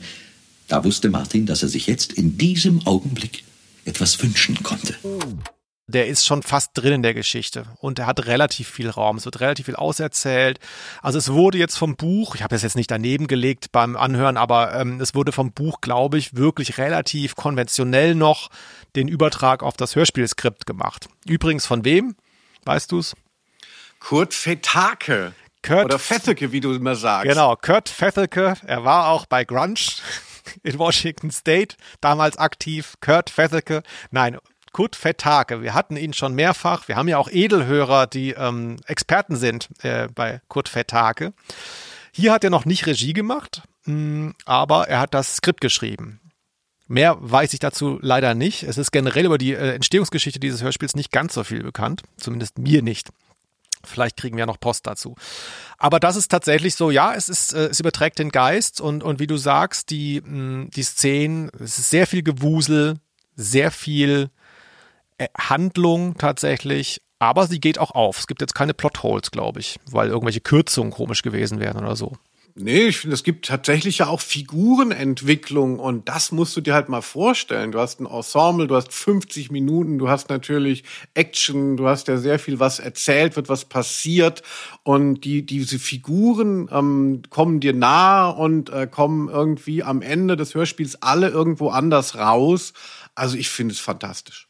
da wusste Martin, dass er sich jetzt in diesem Augenblick etwas wünschen konnte. Der ist schon fast drin in der Geschichte und er hat relativ viel Raum. Es wird relativ viel auserzählt. Also es wurde jetzt vom Buch, ich habe das jetzt nicht daneben gelegt beim Anhören, aber ähm, es wurde vom Buch, glaube ich, wirklich relativ konventionell noch den Übertrag auf das Hörspielskript gemacht. Übrigens von wem? Weißt du's? Kurt Fetake. Kurt Oder Fetheke, wie du immer sagst. Genau, Kurt Fetheke. Er war auch bei Grunge in Washington State, damals aktiv, Kurt Fetheke, nein, Kurt Fettake. Wir hatten ihn schon mehrfach. Wir haben ja auch Edelhörer, die ähm, Experten sind äh, bei Kurt Fettake. Hier hat er noch nicht Regie gemacht, mh, hm, aber er hat das Skript geschrieben. Mehr weiß ich dazu leider nicht. Es ist generell über die äh, Entstehungsgeschichte dieses Hörspiels nicht ganz so viel bekannt, zumindest mir nicht. Vielleicht kriegen wir noch Post dazu. Aber das ist tatsächlich so, ja, es ist, äh, es überträgt den Geist und, und wie du sagst, die, mh, die Szenen, es ist sehr viel Gewusel, sehr viel äh, Handlung tatsächlich, aber sie geht auch auf. Es gibt jetzt keine Plotholes, glaube ich, weil irgendwelche Kürzungen komisch gewesen wären oder so. Nee, ich finde, es gibt tatsächlich ja auch Figurenentwicklung und das musst du dir halt mal vorstellen. Du hast ein Ensemble, du hast 50 Minuten, du hast natürlich Action, du hast ja sehr viel, was erzählt wird, was passiert und die, diese Figuren ähm, kommen dir nahe und äh, kommen irgendwie am Ende des Hörspiels alle irgendwo anders raus. Also ich finde es fantastisch.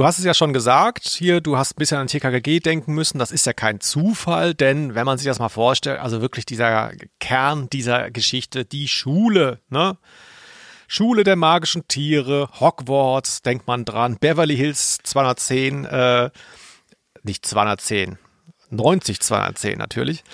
Du hast es ja schon gesagt, hier, du hast ein bisschen an TKKG denken müssen. Das ist ja kein Zufall, denn wenn man sich das mal vorstellt, also wirklich dieser Kern dieser Geschichte, die Schule, ne? Schule der magischen Tiere, Hogwarts, denkt man dran, Beverly Hills 210, äh, nicht 210, 90 210 natürlich.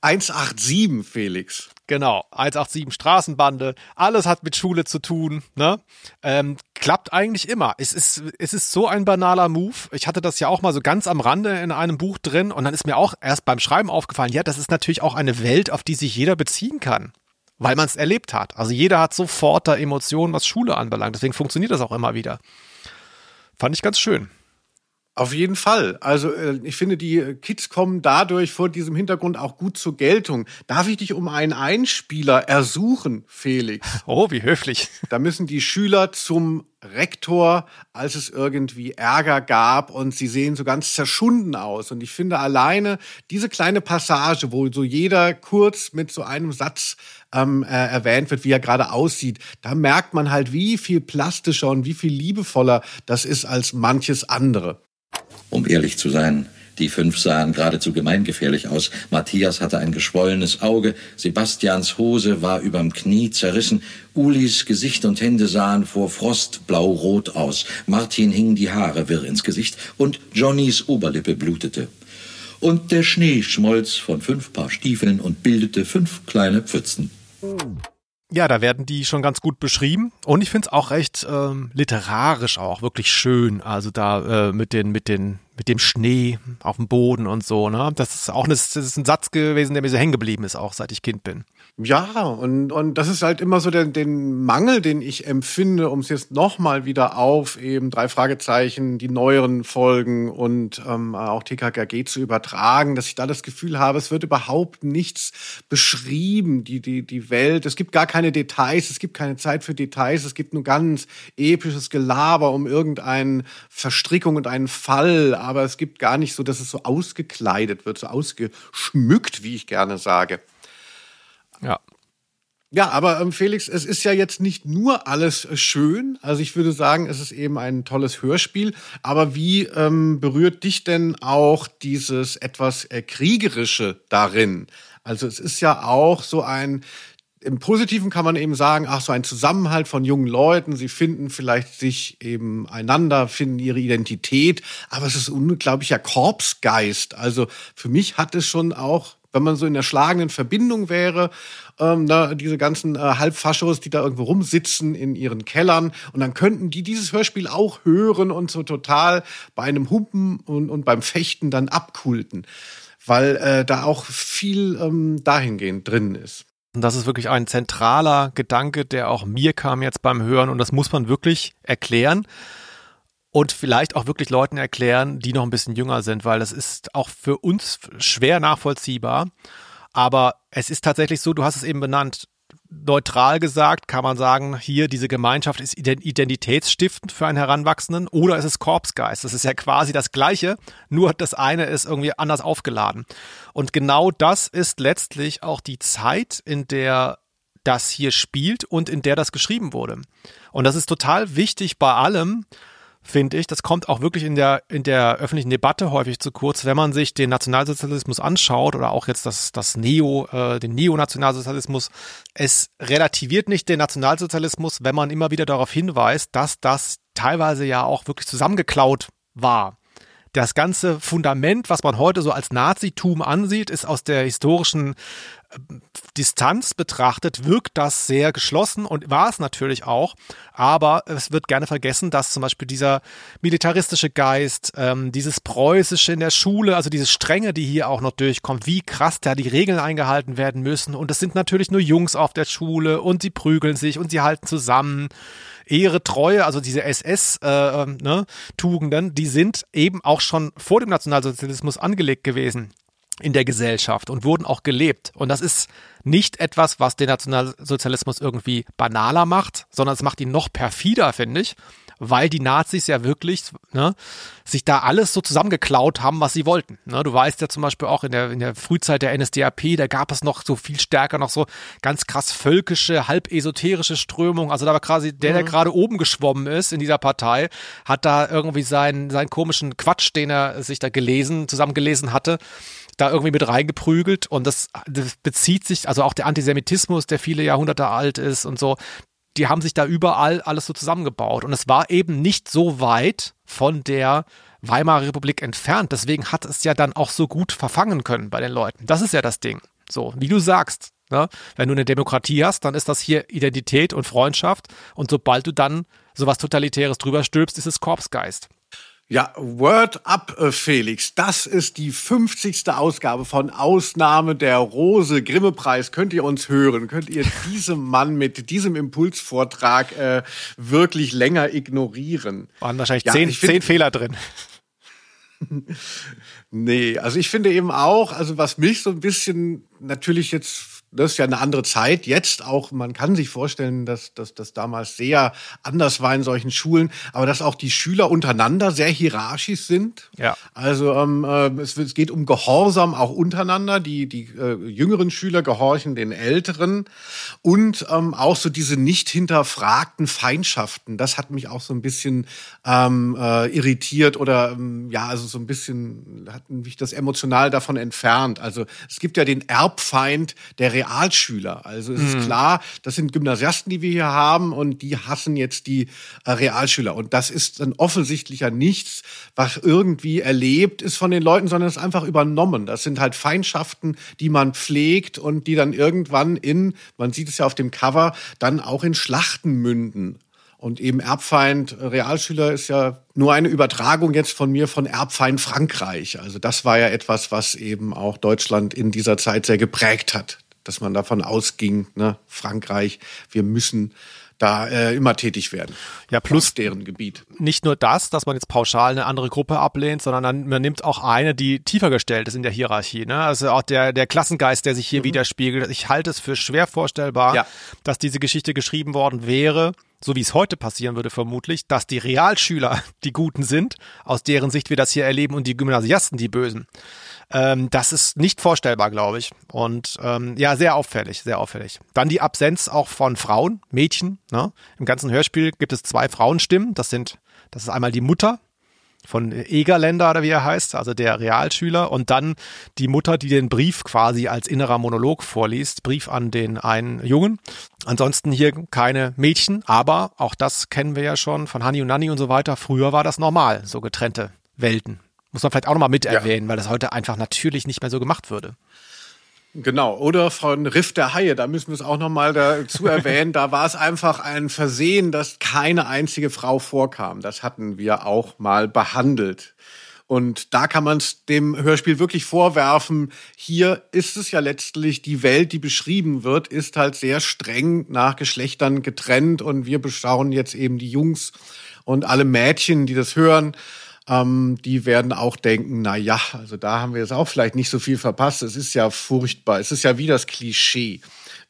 187, Felix. Genau, 187 Straßenbande, alles hat mit Schule zu tun, ne? Ähm, klappt eigentlich immer. Es ist, es ist so ein banaler Move. Ich hatte das ja auch mal so ganz am Rande in einem Buch drin und dann ist mir auch erst beim Schreiben aufgefallen, ja, das ist natürlich auch eine Welt, auf die sich jeder beziehen kann. Weil man es erlebt hat. Also jeder hat sofort da Emotionen, was Schule anbelangt. Deswegen funktioniert das auch immer wieder. Fand ich ganz schön. Auf jeden Fall. Also äh, ich finde, die Kids kommen dadurch vor diesem Hintergrund auch gut zur Geltung. Darf ich dich um einen Einspieler ersuchen, Felix? Oh, wie höflich. Da müssen die Schüler zum Rektor, als es irgendwie Ärger gab und sie sehen so ganz zerschunden aus. Und ich finde alleine diese kleine Passage, wo so jeder kurz mit so einem Satz ähm, äh, erwähnt wird, wie er gerade aussieht, da merkt man halt, wie viel plastischer und wie viel liebevoller das ist als manches andere. Um ehrlich zu sein, die fünf sahen geradezu gemeingefährlich aus. Matthias hatte ein geschwollenes Auge, Sebastians Hose war überm Knie zerrissen, Ulis Gesicht und Hände sahen vor Frost blau-rot aus, Martin hing die Haare wirr ins Gesicht und Johnnys Oberlippe blutete. Und der Schnee schmolz von fünf Paar Stiefeln und bildete fünf kleine Pfützen. Ja, da werden die schon ganz gut beschrieben und ich finde es auch recht ähm, literarisch auch wirklich schön. Also da äh, mit den mit den mit dem Schnee auf dem Boden und so. Ne, das ist auch eine, das ist ein Satz gewesen, der mir so hängen geblieben ist, auch seit ich Kind bin. Ja, und, und das ist halt immer so der, den Mangel, den ich empfinde, um es jetzt nochmal wieder auf eben drei Fragezeichen, die neueren Folgen und ähm, auch TKKG zu übertragen, dass ich da das Gefühl habe, es wird überhaupt nichts beschrieben, die, die, die Welt. Es gibt gar keine Details, es gibt keine Zeit für Details, es gibt nur ganz episches Gelaber um irgendeine Verstrickung und einen Fall, aber es gibt gar nicht so, dass es so ausgekleidet wird, so ausgeschmückt, wie ich gerne sage. Ja. Ja, aber ähm, Felix, es ist ja jetzt nicht nur alles äh, schön. Also ich würde sagen, es ist eben ein tolles Hörspiel. Aber wie ähm, berührt dich denn auch dieses etwas äh, kriegerische darin? Also es ist ja auch so ein im Positiven kann man eben sagen, ach, so ein Zusammenhalt von jungen Leuten. Sie finden vielleicht sich eben einander, finden ihre Identität. Aber es ist unglaublicher Korpsgeist. Also für mich hat es schon auch wenn man so in der schlagenden Verbindung wäre, ähm, da, diese ganzen äh, Halbfaschos, die da irgendwo rumsitzen in ihren Kellern. Und dann könnten die dieses Hörspiel auch hören und so total bei einem Humpen und, und beim Fechten dann abkulten, weil äh, da auch viel ähm, dahingehend drin ist. Und das ist wirklich ein zentraler Gedanke, der auch mir kam jetzt beim Hören. Und das muss man wirklich erklären und vielleicht auch wirklich Leuten erklären, die noch ein bisschen jünger sind, weil das ist auch für uns schwer nachvollziehbar. Aber es ist tatsächlich so, du hast es eben benannt, neutral gesagt kann man sagen, hier diese Gemeinschaft ist identitätsstiftend für einen Heranwachsenden oder es ist Korpsgeist. Das ist ja quasi das Gleiche, nur das eine ist irgendwie anders aufgeladen. Und genau das ist letztlich auch die Zeit, in der das hier spielt und in der das geschrieben wurde. Und das ist total wichtig bei allem, finde ich. Das kommt auch wirklich in der, in der öffentlichen Debatte häufig zu kurz, wenn man sich den Nationalsozialismus anschaut oder auch jetzt das, das Neo, äh, den Neonationalsozialismus. Es relativiert nicht den Nationalsozialismus, wenn man immer wieder darauf hinweist, dass das teilweise ja auch wirklich zusammengeklaut war das ganze Fundament, was man heute so als Nazitum ansieht, ist aus der historischen Distanz betrachtet, wirkt das sehr geschlossen und war es natürlich auch. Aber es wird gerne vergessen, dass zum Beispiel dieser militaristische Geist, ähm, dieses Preußische in der Schule, also diese Strenge, die hier auch noch durchkommt, wie krass da die Regeln eingehalten werden müssen. Und es sind natürlich nur Jungs auf der Schule und sie prügeln sich und sie halten zusammen. Ehre, Treue, also diese SS-Tugenden, äh, ne, die sind eben auch schon vor dem Nationalsozialismus angelegt gewesen in der Gesellschaft und wurden auch gelebt. Und das ist nicht etwas, was den Nationalsozialismus irgendwie banaler macht, sondern es macht ihn noch perfider, finde ich. Weil die Nazis ja wirklich ne, sich da alles so zusammengeklaut haben, was sie wollten. Ne, du weißt ja zum Beispiel auch in der, in der Frühzeit der NSDAP, da gab es noch so viel stärker noch so ganz krass völkische, halb esoterische Strömung. Also da war quasi der, der mhm. gerade oben geschwommen ist in dieser Partei, hat da irgendwie seinen, seinen komischen Quatsch, den er sich da gelesen, zusammengelesen hatte, da irgendwie mit reingeprügelt und das, das bezieht sich, also auch der Antisemitismus, der viele Jahrhunderte alt ist und so, die haben sich da überall alles so zusammengebaut und es war eben nicht so weit von der Weimarer Republik entfernt. Deswegen hat es ja dann auch so gut verfangen können bei den Leuten. Das ist ja das Ding. So, wie du sagst, ne? wenn du eine Demokratie hast, dann ist das hier Identität und Freundschaft und sobald du dann sowas Totalitäres drüber stülpst, ist es Korpsgeist. Ja, Word up, äh, Felix. Das ist die 50. Ausgabe von Ausnahme der Rose Grimme-Preis. Könnt ihr uns hören? Könnt ihr diesem Mann mit diesem Impulsvortrag äh, wirklich länger ignorieren? Waren wahrscheinlich ja, zehn, zehn Fehler drin. nee, also ich finde eben auch, also was mich so ein bisschen natürlich jetzt das ist ja eine andere Zeit. Jetzt auch, man kann sich vorstellen, dass das damals sehr anders war in solchen Schulen, aber dass auch die Schüler untereinander sehr hierarchisch sind. Ja. Also ähm, äh, es, es geht um Gehorsam auch untereinander. Die, die äh, jüngeren Schüler gehorchen den Älteren und ähm, auch so diese nicht hinterfragten Feindschaften. Das hat mich auch so ein bisschen ähm, äh, irritiert oder ähm, ja, also so ein bisschen hat mich das emotional davon entfernt. Also es gibt ja den Erbfeind der Realschüler. Also es ist mhm. klar, das sind Gymnasiasten, die wir hier haben und die hassen jetzt die äh, Realschüler. Und das ist dann offensichtlich ja nichts, was irgendwie erlebt ist von den Leuten, sondern es ist einfach übernommen. Das sind halt Feindschaften, die man pflegt und die dann irgendwann in, man sieht es ja auf dem Cover, dann auch in Schlachten münden. Und eben Erbfeind äh, Realschüler ist ja nur eine Übertragung jetzt von mir von Erbfeind Frankreich. Also das war ja etwas, was eben auch Deutschland in dieser Zeit sehr geprägt hat dass man davon ausging, ne, Frankreich, wir müssen da äh, immer tätig werden. Ja, plus deren Gebiet. Nicht nur das, dass man jetzt pauschal eine andere Gruppe ablehnt, sondern dann, man nimmt auch eine, die tiefer gestellt ist in der Hierarchie. Ne? Also auch der, der Klassengeist, der sich hier mhm. widerspiegelt. Ich halte es für schwer vorstellbar, ja. dass diese Geschichte geschrieben worden wäre, so wie es heute passieren würde vermutlich, dass die Realschüler die Guten sind, aus deren Sicht wir das hier erleben, und die Gymnasiasten die Bösen. Ähm, das ist nicht vorstellbar, glaube ich. Und ähm, ja, sehr auffällig, sehr auffällig. Dann die Absenz auch von Frauen, Mädchen. Ne? Im ganzen Hörspiel gibt es zwei Frauenstimmen. Das sind, das ist einmal die Mutter von Egerländer oder wie er heißt, also der Realschüler, und dann die Mutter, die den Brief quasi als innerer Monolog vorliest, Brief an den einen Jungen. Ansonsten hier keine Mädchen, aber auch das kennen wir ja schon von Hani und Nanni und so weiter. Früher war das normal, so getrennte Welten. Muss man vielleicht auch nochmal mit erwähnen, ja. weil das heute einfach natürlich nicht mehr so gemacht würde. Genau, oder von Riff der Haie, da müssen wir es auch nochmal dazu erwähnen, da war es einfach ein Versehen, dass keine einzige Frau vorkam. Das hatten wir auch mal behandelt. Und da kann man es dem Hörspiel wirklich vorwerfen. Hier ist es ja letztlich die Welt, die beschrieben wird, ist halt sehr streng nach Geschlechtern getrennt und wir beschauen jetzt eben die Jungs und alle Mädchen, die das hören ähm, die werden auch denken, na ja, also da haben wir jetzt auch vielleicht nicht so viel verpasst. Es ist ja furchtbar. Es ist ja wie das Klischee,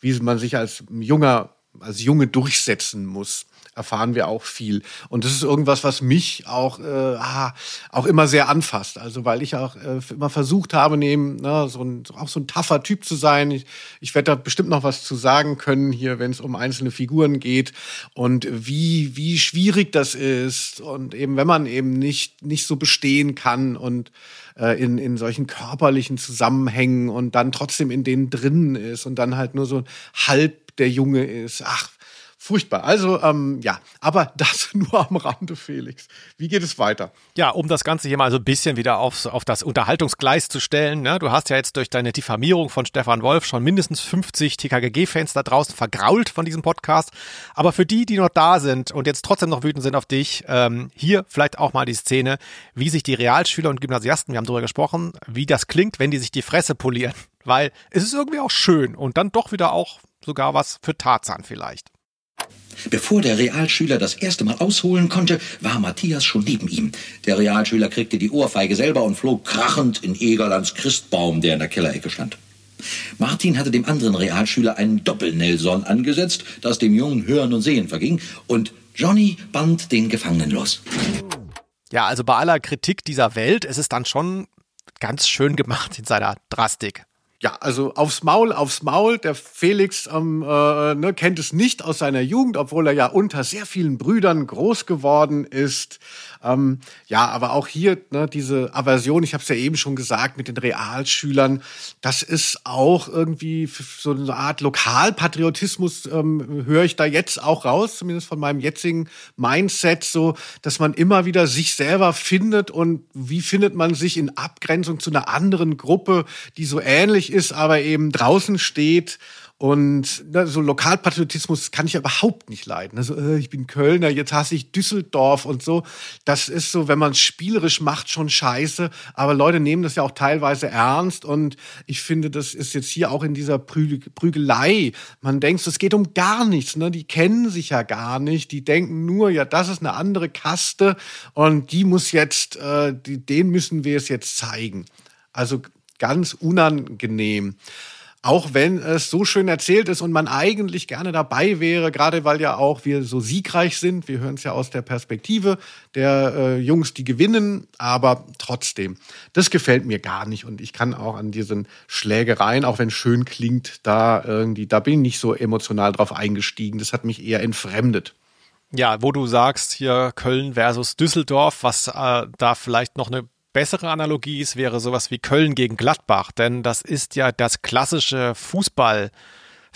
wie man sich als junger, als Junge durchsetzen muss erfahren wir auch viel. Und das ist irgendwas, was mich auch, äh, ah, auch immer sehr anfasst. Also weil ich auch äh, immer versucht habe, neben ne, so ein, auch so ein taffer Typ zu sein. Ich, ich werde da bestimmt noch was zu sagen können hier, wenn es um einzelne Figuren geht und wie, wie schwierig das ist. Und eben, wenn man eben nicht, nicht so bestehen kann und äh, in, in solchen körperlichen Zusammenhängen und dann trotzdem in denen drinnen ist und dann halt nur so halb der Junge ist. Ach, Furchtbar. Also, ähm, ja, aber das nur am Rande, Felix. Wie geht es weiter? Ja, um das Ganze hier mal so ein bisschen wieder auf, auf das Unterhaltungsgleis zu stellen. Ne? Du hast ja jetzt durch deine Diffamierung von Stefan Wolf schon mindestens 50 TKGG-Fans da draußen vergrault von diesem Podcast. Aber für die, die noch da sind und jetzt trotzdem noch wütend sind auf dich, ähm, hier vielleicht auch mal die Szene, wie sich die Realschüler und Gymnasiasten, wir haben darüber gesprochen, wie das klingt, wenn die sich die Fresse polieren. Weil es ist irgendwie auch schön und dann doch wieder auch sogar was für Tarzan vielleicht. Bevor der Realschüler das erste Mal ausholen konnte, war Matthias schon neben ihm. Der Realschüler kriegte die Ohrfeige selber und flog krachend in Egerlands Christbaum, der in der Kellerecke stand. Martin hatte dem anderen Realschüler einen Doppel-Nelson angesetzt, das dem Jungen Hören und Sehen verging, und Johnny band den Gefangenen los. Ja, also bei aller Kritik dieser Welt ist es dann schon ganz schön gemacht in seiner Drastik. Ja, also aufs Maul, aufs Maul. Der Felix ähm, äh, ne, kennt es nicht aus seiner Jugend, obwohl er ja unter sehr vielen Brüdern groß geworden ist. Ähm, ja, aber auch hier ne, diese Aversion, ich habe es ja eben schon gesagt, mit den Realschülern, das ist auch irgendwie so eine Art Lokalpatriotismus, ähm, höre ich da jetzt auch raus, zumindest von meinem jetzigen Mindset, so, dass man immer wieder sich selber findet und wie findet man sich in Abgrenzung zu einer anderen Gruppe, die so ähnlich ist, aber eben draußen steht und ne, so Lokalpatriotismus kann ich ja überhaupt nicht leiden. Also, äh, ich bin Kölner, jetzt hasse ich Düsseldorf und so. Das ist so, wenn man es spielerisch macht, schon scheiße. Aber Leute nehmen das ja auch teilweise ernst. Und ich finde, das ist jetzt hier auch in dieser Prü Prügelei. Man denkt, es geht um gar nichts. Ne? Die kennen sich ja gar nicht. Die denken nur, ja, das ist eine andere Kaste und die muss jetzt, äh, die, den müssen wir es jetzt zeigen. Also ganz unangenehm auch wenn es so schön erzählt ist und man eigentlich gerne dabei wäre, gerade weil ja auch wir so siegreich sind. Wir hören es ja aus der Perspektive der äh, Jungs, die gewinnen, aber trotzdem, das gefällt mir gar nicht und ich kann auch an diesen Schlägereien, auch wenn schön klingt, da irgendwie, da bin ich nicht so emotional drauf eingestiegen. Das hat mich eher entfremdet. Ja, wo du sagst, hier Köln versus Düsseldorf, was äh, da vielleicht noch eine bessere Analogie ist, wäre sowas wie Köln gegen Gladbach, denn das ist ja das klassische Fußball.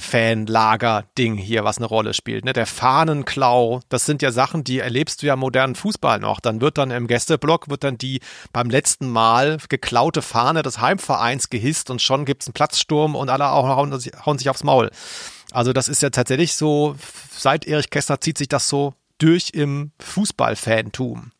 Fanlager-Ding hier, was eine Rolle spielt. Ne? Der Fahnenklau, das sind ja Sachen, die erlebst du ja im modernen Fußball noch. Dann wird dann im Gästeblock, wird dann die beim letzten Mal geklaute Fahne des Heimvereins gehisst und schon gibt's einen Platzsturm und alle auch hauen, hauen sich aufs Maul. Also das ist ja tatsächlich so, seit Erich Kästner zieht sich das so durch im Fußballfantum.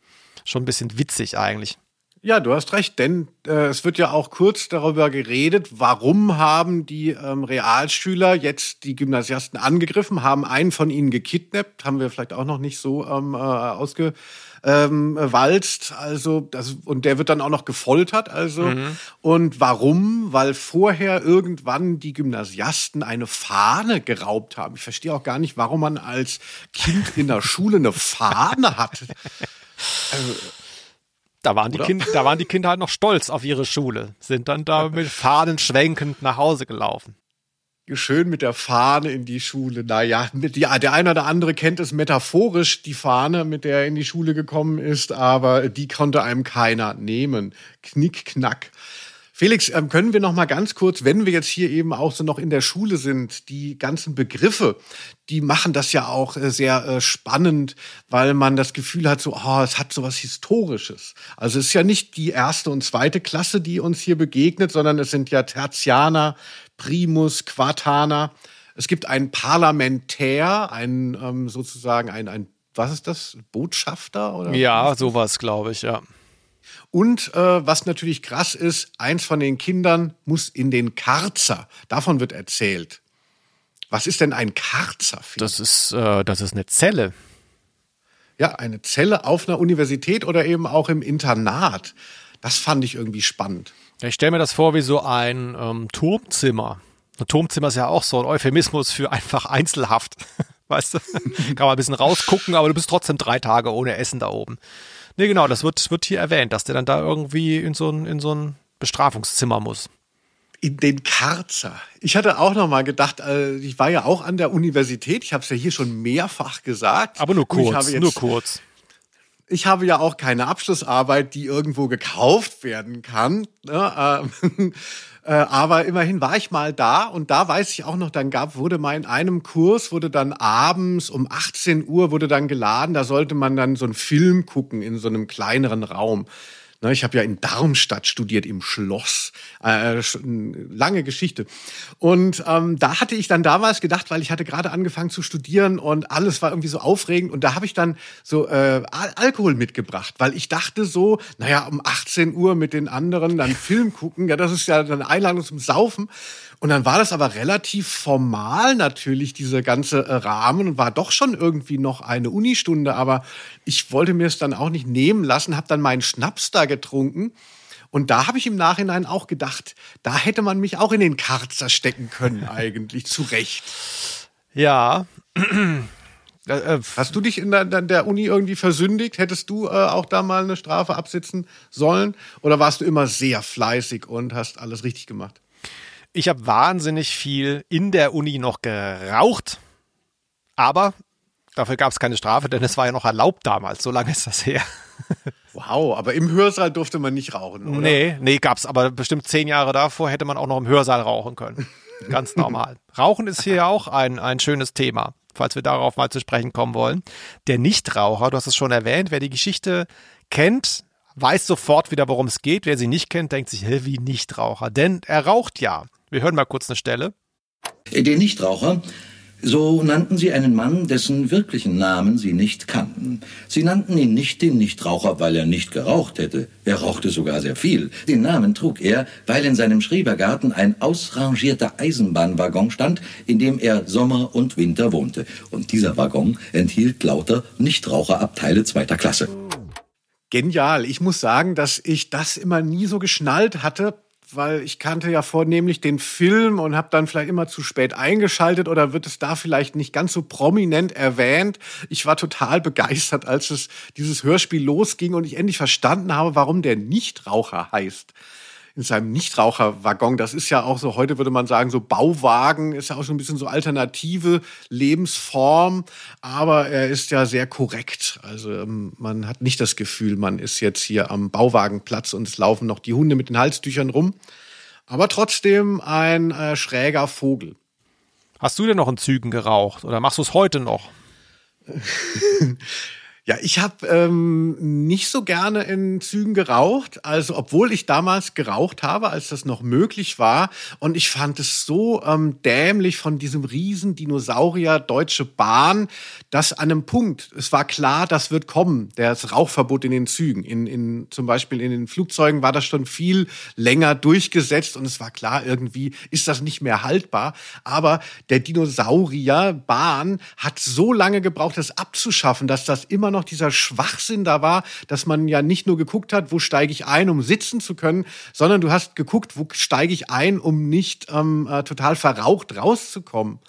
Schon ein bisschen witzig eigentlich. Ja, du hast recht, denn äh, es wird ja auch kurz darüber geredet, warum haben die ähm, Realschüler jetzt die Gymnasiasten angegriffen, haben einen von ihnen gekidnappt, haben wir vielleicht auch noch nicht so ähm, äh, ausgewalzt, ähm, also das, und der wird dann auch noch gefoltert, also mhm. und warum? Weil vorher irgendwann die Gymnasiasten eine Fahne geraubt haben. Ich verstehe auch gar nicht, warum man als Kind in der Schule eine Fahne hat. Also, da waren, die kind, da waren die Kinder halt noch stolz auf ihre Schule, sind dann da mit Fahnen schwenkend nach Hause gelaufen. Schön mit der Fahne in die Schule. Naja, mit, ja, der eine oder andere kennt es metaphorisch, die Fahne, mit der er in die Schule gekommen ist, aber die konnte einem keiner nehmen. Knick, knack. Felix, ähm, können wir noch mal ganz kurz, wenn wir jetzt hier eben auch so noch in der Schule sind, die ganzen Begriffe, die machen das ja auch äh, sehr äh, spannend, weil man das Gefühl hat, so, oh, es hat so was Historisches. Also es ist ja nicht die erste und zweite Klasse, die uns hier begegnet, sondern es sind ja Tertianer, Primus, Quartaner. Es gibt einen Parlamentär, einen ähm, sozusagen ein, ein, was ist das, Botschafter? Oder ja, sowas, glaube ich, ja. Und äh, was natürlich krass ist, eins von den Kindern muss in den Karzer. Davon wird erzählt. Was ist denn ein Karzer? Das ist, äh, das ist eine Zelle. Ja, eine Zelle auf einer Universität oder eben auch im Internat. Das fand ich irgendwie spannend. Ich stelle mir das vor wie so ein ähm, Turmzimmer. Ein Turmzimmer ist ja auch so ein Euphemismus für einfach Einzelhaft. weißt du? Kann man ein bisschen rausgucken, aber du bist trotzdem drei Tage ohne Essen da oben. Nee, genau, das wird, wird hier erwähnt, dass der dann da irgendwie in so ein, in so ein Bestrafungszimmer muss. In den Karzer. Ich hatte auch noch mal gedacht, äh, ich war ja auch an der Universität, ich habe es ja hier schon mehrfach gesagt. Aber nur kurz, nur kurz. Ich habe ja auch keine Abschlussarbeit, die irgendwo gekauft werden kann. Ne? Ähm, äh, aber immerhin war ich mal da und da weiß ich auch noch, dann gab, wurde mal in einem Kurs, wurde dann abends um 18 Uhr wurde dann geladen, da sollte man dann so einen Film gucken in so einem kleineren Raum. Ne, ich habe ja in Darmstadt studiert, im Schloss. Äh, lange Geschichte. Und ähm, da hatte ich dann damals gedacht, weil ich hatte gerade angefangen zu studieren und alles war irgendwie so aufregend. Und da habe ich dann so äh, Al Alkohol mitgebracht, weil ich dachte so, naja, um 18 Uhr mit den anderen dann Film gucken, ja, das ist ja eine Einladung zum Saufen. Und dann war das aber relativ formal natürlich, diese ganze äh, Rahmen und war doch schon irgendwie noch eine Unistunde. Aber ich wollte mir es dann auch nicht nehmen lassen, habe dann meinen Schnaps da getrunken. Und da habe ich im Nachhinein auch gedacht, da hätte man mich auch in den Karzer stecken können, eigentlich, zu Recht. Ja, Äh, Hast du dich in der, der, Uni irgendwie versündigt? Hättest du äh, auch da mal eine Strafe absitzen sollen? Oder warst du immer sehr fleißig und hast alles richtig gemacht? Ich habe wahnsinnig viel in der Uni noch geraucht, aber dafür gab es keine Strafe, denn es war ja noch erlaubt damals. So lange ist das her. Wow, aber im Hörsaal durfte man nicht rauchen, oder? Nee, nee, gab's. Aber bestimmt zehn Jahre davor hätte man auch noch im Hörsaal rauchen können. Ganz normal. Rauchen ist hier ja auch ein, ein schönes Thema, falls wir darauf mal zu sprechen kommen wollen. Der Nichtraucher, du hast es schon erwähnt, wer die Geschichte kennt, weiß sofort wieder, worum es geht. Wer sie nicht kennt, denkt sich, hä, wie Nichtraucher? Denn er raucht ja. Wir hören mal kurz eine Stelle. Der Nichtraucher so nannten sie einen Mann, dessen wirklichen Namen sie nicht kannten. Sie nannten ihn nicht den Nichtraucher, weil er nicht geraucht hätte. Er rauchte sogar sehr viel. Den Namen trug er, weil in seinem Schrebergarten ein ausrangierter Eisenbahnwaggon stand, in dem er Sommer und Winter wohnte. Und dieser Waggon enthielt lauter Nichtraucherabteile zweiter Klasse. Genial. Ich muss sagen, dass ich das immer nie so geschnallt hatte, weil ich kannte ja vornehmlich den Film und habe dann vielleicht immer zu spät eingeschaltet oder wird es da vielleicht nicht ganz so prominent erwähnt. Ich war total begeistert, als es dieses Hörspiel losging und ich endlich verstanden habe, warum der Nichtraucher heißt in seinem Nichtraucherwaggon. Das ist ja auch so, heute würde man sagen, so Bauwagen, ist ja auch so ein bisschen so alternative Lebensform, aber er ist ja sehr korrekt. Also ähm, man hat nicht das Gefühl, man ist jetzt hier am Bauwagenplatz und es laufen noch die Hunde mit den Halstüchern rum. Aber trotzdem ein äh, schräger Vogel. Hast du denn noch in Zügen geraucht oder machst du es heute noch? Ja, ich habe ähm, nicht so gerne in Zügen geraucht. Also, obwohl ich damals geraucht habe, als das noch möglich war. Und ich fand es so ähm, dämlich von diesem riesen Dinosaurier Deutsche Bahn, dass an einem Punkt, es war klar, das wird kommen, das Rauchverbot in den Zügen. In, in, zum Beispiel in den Flugzeugen war das schon viel länger durchgesetzt und es war klar, irgendwie ist das nicht mehr haltbar. Aber der Dinosaurier Bahn hat so lange gebraucht, das abzuschaffen, dass das immer noch noch dieser Schwachsinn da war, dass man ja nicht nur geguckt hat, wo steige ich ein, um sitzen zu können, sondern du hast geguckt, wo steige ich ein, um nicht ähm, äh, total verraucht rauszukommen.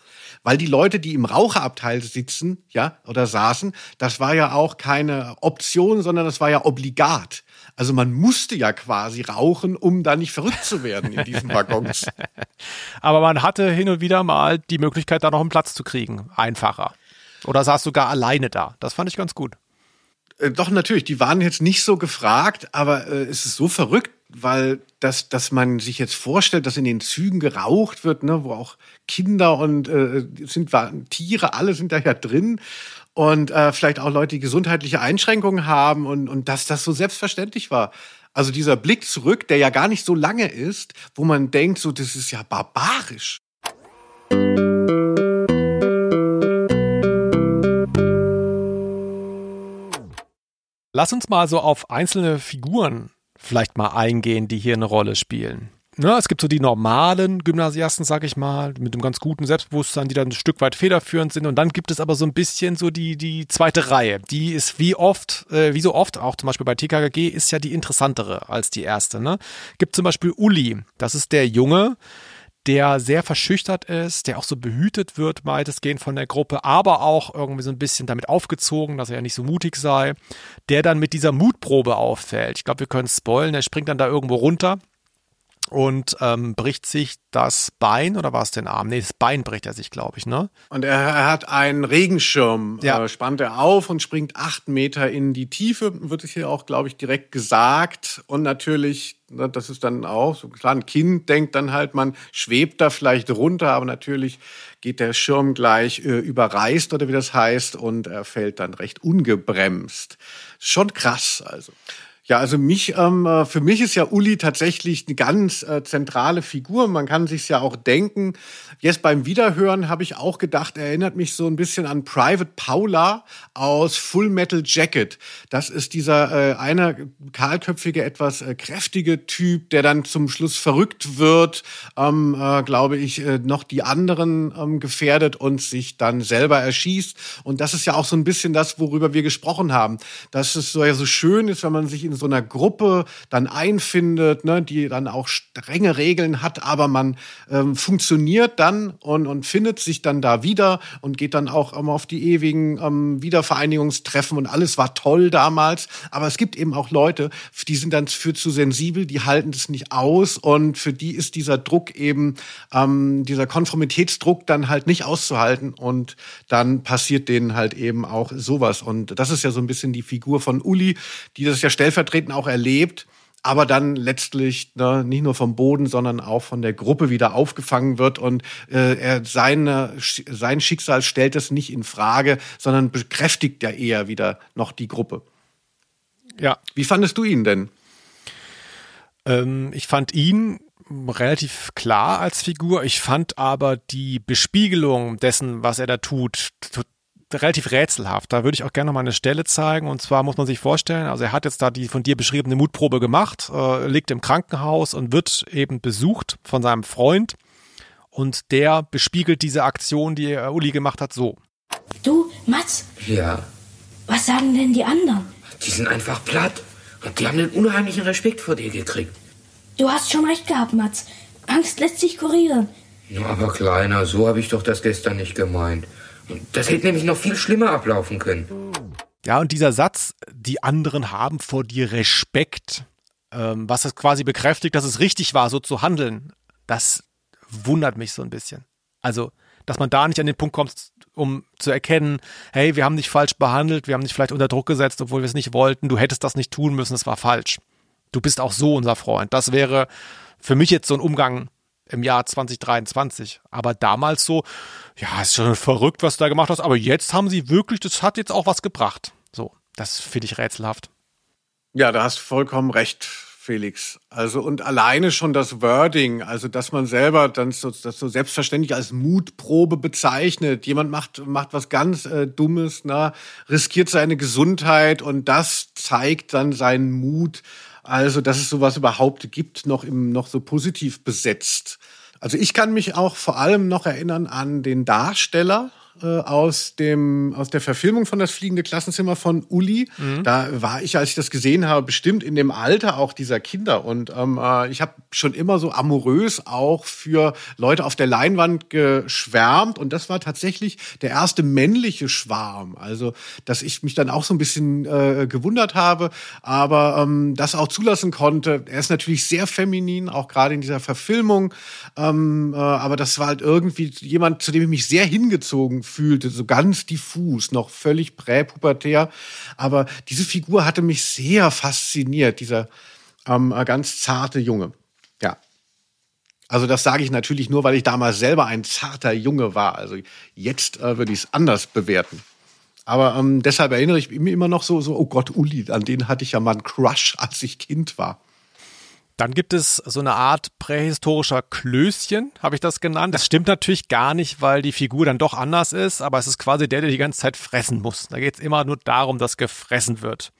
Weil die Leute, die im Raucherabteil sitzen, ja, oder saßen, das war ja auch keine Option, sondern das war ja obligat. Also man musste ja quasi rauchen, um da nicht verrückt zu werden in diesen Waggons. Aber man hatte hin und wieder mal die Möglichkeit, da noch einen Platz zu kriegen. Einfacher. Oder saß du gar alleine da? Das fand ich ganz gut. Äh, doch, natürlich. Die waren jetzt nicht so gefragt, aber äh, es ist so verrückt, weil das, dass man sich jetzt vorstellt, dass in den Zügen geraucht wird, ne, wo auch Kinder und äh, sind Tiere, alle sind da ja drin und äh, vielleicht auch Leute, die gesundheitliche Einschränkungen haben und, und dass das so selbstverständlich war. Also dieser Blick zurück, der ja gar nicht so lange ist, wo man denkt, so, das ist ja barbarisch. Lass uns mal so auf einzelne Figuren vielleicht mal eingehen, die hier eine Rolle spielen. Ja, es gibt so die normalen Gymnasiasten, sag ich mal, mit einem ganz guten Selbstbewusstsein, die dann ein Stück weit federführend sind. Und dann gibt es aber so ein bisschen so die, die zweite Reihe. Die ist wie oft, äh, wie so oft, auch zum Beispiel bei TKKG, ist ja die interessantere als die erste. Ne? Gibt zum Beispiel Uli. Das ist der Junge, der sehr verschüchtert ist, der auch so behütet wird weitestgehend von der Gruppe, aber auch irgendwie so ein bisschen damit aufgezogen, dass er ja nicht so mutig sei, der dann mit dieser Mutprobe auffällt. Ich glaube, wir können spoilen, er springt dann da irgendwo runter und ähm, bricht sich das Bein oder war es den Arm? Nee, das Bein bricht er sich, glaube ich, ne? Und er, hat einen Regenschirm, ja. äh, spannt er auf und springt acht Meter in die Tiefe, wird es hier auch, glaube ich, direkt gesagt. Und natürlich, ne, das ist dann auch, so klar, ein Kind denkt dann halt, man schwebt da vielleicht runter, aber natürlich geht der Schirm gleich äh, überreißt oder wie das heißt und er fällt dann recht ungebremst. Schon krass, also. Ja, also mich, ähm, äh, für mich ist ja Uli tatsächlich eine ganz äh, zentrale Figur. Man kann sich ja auch denken. Jetzt beim Wiederhören habe ich auch gedacht, er erinnert mich so ein bisschen an Private Paula aus Full Metal Jacket. Das ist dieser äh, eine kahlköpfige, etwas äh, kräftige Typ, der dann zum Schluss verrückt wird, ähm, äh, glaube ich, äh, noch die anderen ähm, gefährdet und sich dann selber erschießt. Und das ist ja auch so ein bisschen das, worüber wir gesprochen haben. Dass es so ja so schön ist, wenn man sich in so einer Gruppe dann einfindet, ne, die dann auch strenge Regeln hat, aber man ähm, funktioniert dann und, und findet sich dann da wieder und geht dann auch ähm, auf die ewigen ähm, Wiedervereinigungstreffen und alles war toll damals. Aber es gibt eben auch Leute, die sind dann für zu sensibel, die halten das nicht aus und für die ist dieser Druck eben, ähm, dieser Konformitätsdruck dann halt nicht auszuhalten und dann passiert denen halt eben auch sowas. Und das ist ja so ein bisschen die Figur von Uli, die das ja stellvertretend auch erlebt aber dann letztlich ne, nicht nur vom Boden, sondern auch von der Gruppe wieder aufgefangen wird und äh, er seine, sein Schicksal stellt es nicht in Frage, sondern bekräftigt ja eher wieder noch die Gruppe. Ja. Wie fandest du ihn denn? Ähm, ich fand ihn relativ klar als Figur. Ich fand aber die Bespiegelung dessen, was er da tut, relativ rätselhaft. Da würde ich auch gerne noch mal eine Stelle zeigen. Und zwar muss man sich vorstellen, also er hat jetzt da die von dir beschriebene Mutprobe gemacht, äh, liegt im Krankenhaus und wird eben besucht von seinem Freund. Und der bespiegelt diese Aktion, die Uli gemacht hat, so. Du, Mats? Ja. Was sagen denn die anderen? Die sind einfach platt. Und die haben einen unheimlichen Respekt vor dir gekriegt. Du hast schon recht gehabt, Mats. Angst lässt sich kurieren. Ja, aber Kleiner, so habe ich doch das gestern nicht gemeint. Das hätte nämlich noch viel schlimmer ablaufen können. Ja, und dieser Satz, die anderen haben vor dir Respekt, ähm, was es quasi bekräftigt, dass es richtig war, so zu handeln, das wundert mich so ein bisschen. Also, dass man da nicht an den Punkt kommt, um zu erkennen, hey, wir haben dich falsch behandelt, wir haben dich vielleicht unter Druck gesetzt, obwohl wir es nicht wollten, du hättest das nicht tun müssen, es war falsch. Du bist auch so unser Freund. Das wäre für mich jetzt so ein Umgang im Jahr 2023. Aber damals so, ja, ist schon verrückt, was du da gemacht hast. Aber jetzt haben sie wirklich, das hat jetzt auch was gebracht. So, das finde ich rätselhaft. Ja, da hast du vollkommen recht, Felix. Also und alleine schon das Wording, also dass man selber dann so, das so selbstverständlich als Mutprobe bezeichnet. Jemand macht macht was ganz äh, Dummes, na, riskiert seine Gesundheit und das zeigt dann seinen Mut. Also, dass es sowas überhaupt gibt, noch im noch so positiv besetzt. Also ich kann mich auch vor allem noch erinnern an den Darsteller, äh, aus dem aus der Verfilmung von das fliegende Klassenzimmer von Uli. Mhm. Da war ich, als ich das gesehen habe, bestimmt in dem Alter auch dieser Kinder und ähm, äh, ich habe schon immer so amorös auch für Leute auf der Leinwand geschwärmt und das war tatsächlich der erste männliche Schwarm. Also, dass ich mich dann auch so ein bisschen äh, gewundert habe, aber ähm, das auch zulassen konnte. Er ist natürlich sehr feminin, auch gerade in dieser Verfilmung, ähm, äh, aber das war halt irgendwie jemand, zu dem ich mich sehr hingezogen fühlte, so ganz diffus, noch völlig präpubertär. Aber diese Figur hatte mich sehr fasziniert, dieser ähm, ganz zarte Junge. Ja. Also das sage ich natürlich nur, weil ich damals selber ein zarter Junge war. Also jetzt äh, würde ich es anders bewerten. Aber ähm, deshalb erinnere ich mich immer noch so, so, oh Gott, Uli, an den hatte ich ja mal einen Crush, als ich Kind war. Dann gibt es so eine Art prähistorischer Klößchen, habe ich das genannt. Das stimmt natürlich gar nicht, weil die Figur dann doch anders ist, aber es ist quasi der, der die ganze Zeit fressen muss. Da geht es immer nur darum, dass gefressen wird.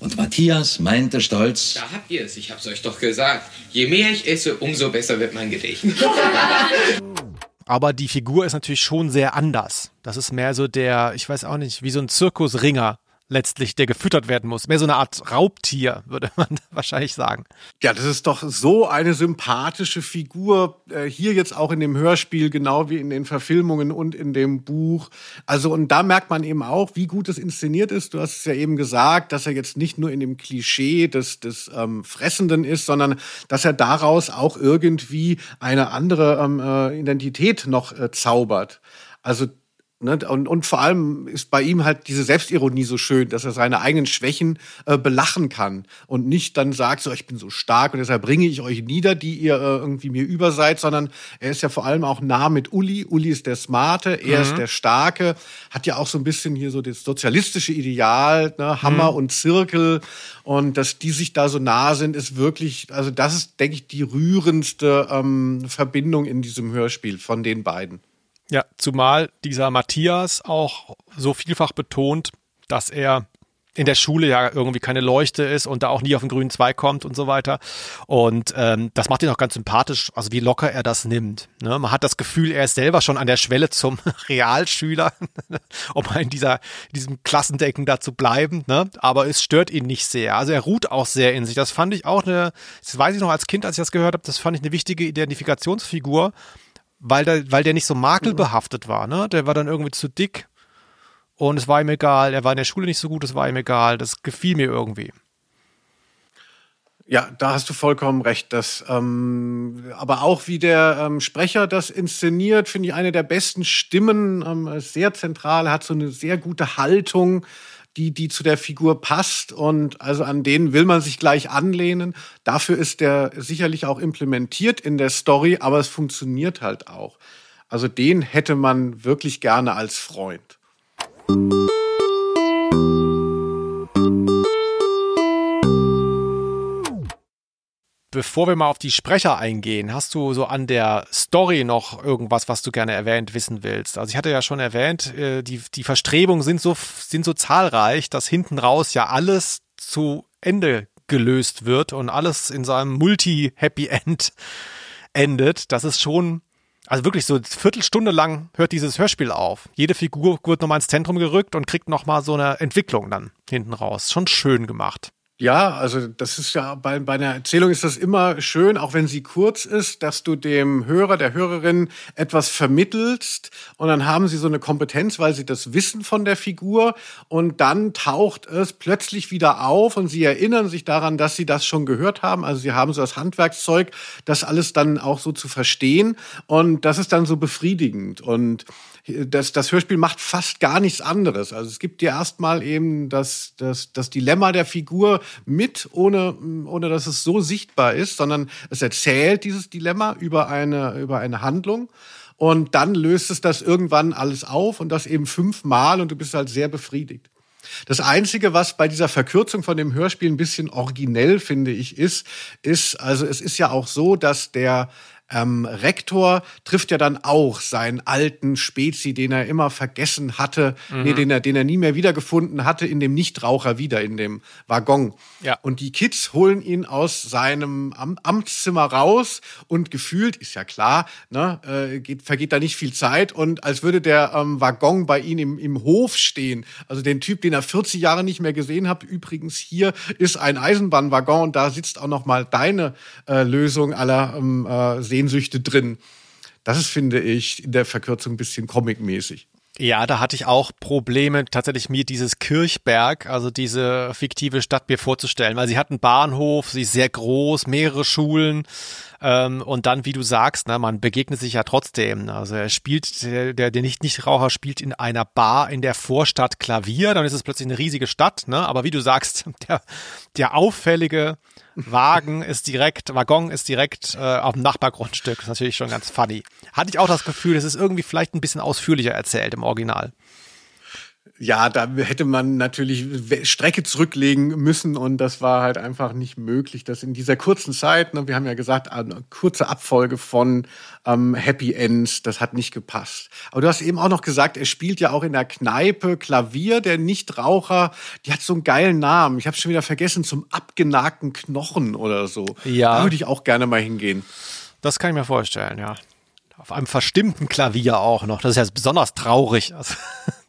Und Matthias meinte stolz. Da habt ihr es, ich hab's euch doch gesagt. Je mehr ich esse, umso besser wird mein Gedächtnis. aber die Figur ist natürlich schon sehr anders. Das ist mehr so der, ich weiß auch nicht, wie so ein Zirkusringer letztlich, der gefüttert werden muss. Mehr so eine Art Raubtier, würde man wahrscheinlich sagen. Ja, das ist doch so eine sympathische Figur. Äh, hier jetzt auch in dem Hörspiel, genau wie in den Verfilmungen und in dem Buch. Also, und da merkt man eben auch, wie gut es inszeniert ist. Du hast es ja eben gesagt, dass er jetzt nicht nur in dem Klischee des, des ähm, Fressenden ist, sondern dass er daraus auch irgendwie eine andere ähm, äh, Identität noch äh, zaubert. Also? Und, und vor allem ist bei ihm halt diese Selbstironie so schön, dass er seine eigenen Schwächen äh, belachen kann und nicht dann sagt, so ich bin so stark und deshalb bringe ich euch nieder, die ihr äh, irgendwie mir über seid, sondern er ist ja vor allem auch nah mit Uli. Uli ist der Smarte, er mhm. ist der Starke, hat ja auch so ein bisschen hier so das sozialistische Ideal, ne? Hammer mhm. und Zirkel und dass die sich da so nah sind, ist wirklich, also das ist, denke ich, die rührendste ähm, Verbindung in diesem Hörspiel von den beiden. Ja, zumal dieser Matthias auch so vielfach betont, dass er in der Schule ja irgendwie keine Leuchte ist und da auch nie auf den grünen Zweig kommt und so weiter. Und ähm, das macht ihn auch ganz sympathisch, also wie locker er das nimmt. Ne? Man hat das Gefühl, er ist selber schon an der Schwelle zum Realschüler, um in dieser in diesem Klassendenken da zu bleiben. Ne? Aber es stört ihn nicht sehr. Also er ruht auch sehr in sich. Das fand ich auch eine, das weiß ich noch als Kind, als ich das gehört habe, das fand ich eine wichtige Identifikationsfigur, weil der, weil der nicht so makelbehaftet war. Ne? Der war dann irgendwie zu dick und es war ihm egal. Er war in der Schule nicht so gut, es war ihm egal. Das gefiel mir irgendwie. Ja, da hast du vollkommen recht. Das, ähm, aber auch wie der ähm, Sprecher das inszeniert, finde ich eine der besten Stimmen. Ähm, sehr zentral, hat so eine sehr gute Haltung, die, die zu der Figur passt. Und also an denen will man sich gleich anlehnen. Dafür ist der sicherlich auch implementiert in der Story, aber es funktioniert halt auch. Also den hätte man wirklich gerne als Freund. Bevor wir mal auf die Sprecher eingehen, hast du so an der Story noch irgendwas, was du gerne erwähnt wissen willst? Also ich hatte ja schon erwähnt, äh, die, die Verstrebungen sind so, sind so zahlreich, dass hinten raus ja alles zu Ende gelöst wird und alles in seinem Multi-Happy End endet. Das ist schon also wirklich so eine Viertelstunde lang hört dieses Hörspiel auf. Jede Figur wird nochmal ins Zentrum gerückt und kriegt nochmal so eine Entwicklung dann hinten raus. Schon schön gemacht. Ja, also das ist ja bei, bei einer Erzählung ist das immer schön, auch wenn sie kurz ist, dass du dem Hörer, der Hörerin etwas vermittelst und dann haben sie so eine Kompetenz, weil sie das wissen von der Figur und dann taucht es plötzlich wieder auf und sie erinnern sich daran, dass sie das schon gehört haben. Also sie haben so das Handwerkszeug, das alles dann auch so zu verstehen und das ist dann so befriedigend und das, das Hörspiel macht fast gar nichts anderes. Also es gibt dir erstmal eben das, das, das Dilemma der Figur mit, ohne, ohne dass es so sichtbar ist, sondern es erzählt dieses Dilemma über eine, über eine Handlung. Und dann löst es das irgendwann alles auf und das eben fünfmal und du bist halt sehr befriedigt. Das Einzige, was bei dieser Verkürzung von dem Hörspiel ein bisschen originell, finde ich, ist, ist, also es ist ja auch so, dass der ähm, Rektor trifft ja dann auch seinen alten Spezi, den er immer vergessen hatte, mhm. nee, den er, den er nie mehr wiedergefunden hatte, in dem Nichtraucher wieder, in dem Waggon. Ja. Und die Kids holen ihn aus seinem Am Amtszimmer raus und gefühlt, ist ja klar, ne, äh, geht, vergeht da nicht viel Zeit und als würde der ähm, Waggon bei ihm im, im Hof stehen. Also den Typ, den er 40 Jahre nicht mehr gesehen hat. Übrigens, hier ist ein Eisenbahnwaggon und da sitzt auch noch mal deine äh, Lösung aller ähm, äh, Sehnsüchte drin. Das ist, finde ich, in der Verkürzung ein bisschen comicmäßig. Ja, da hatte ich auch Probleme, tatsächlich mir dieses Kirchberg, also diese fiktive Stadt mir vorzustellen, weil sie hat einen Bahnhof, sie ist sehr groß, mehrere Schulen ähm, und dann, wie du sagst, ne, man begegnet sich ja trotzdem. Also er spielt, der, der, der Nicht-Nichtraucher spielt in einer Bar in der Vorstadt Klavier, dann ist es plötzlich eine riesige Stadt, ne? aber wie du sagst, der, der auffällige Wagen ist direkt, Waggon ist direkt äh, auf dem Nachbargrundstück. Das ist natürlich schon ganz funny. Hatte ich auch das Gefühl, es ist irgendwie vielleicht ein bisschen ausführlicher erzählt im Original. Ja, da hätte man natürlich Strecke zurücklegen müssen und das war halt einfach nicht möglich, dass in dieser kurzen Zeit, ne, wir haben ja gesagt, eine kurze Abfolge von ähm, Happy Ends, das hat nicht gepasst. Aber du hast eben auch noch gesagt, er spielt ja auch in der Kneipe Klavier, der Nichtraucher, die hat so einen geilen Namen. Ich habe schon wieder vergessen, zum abgenagten Knochen oder so. Ja. Da würde ich auch gerne mal hingehen. Das kann ich mir vorstellen, ja. Auf einem verstimmten Klavier auch noch. Das ist ja besonders traurig. Also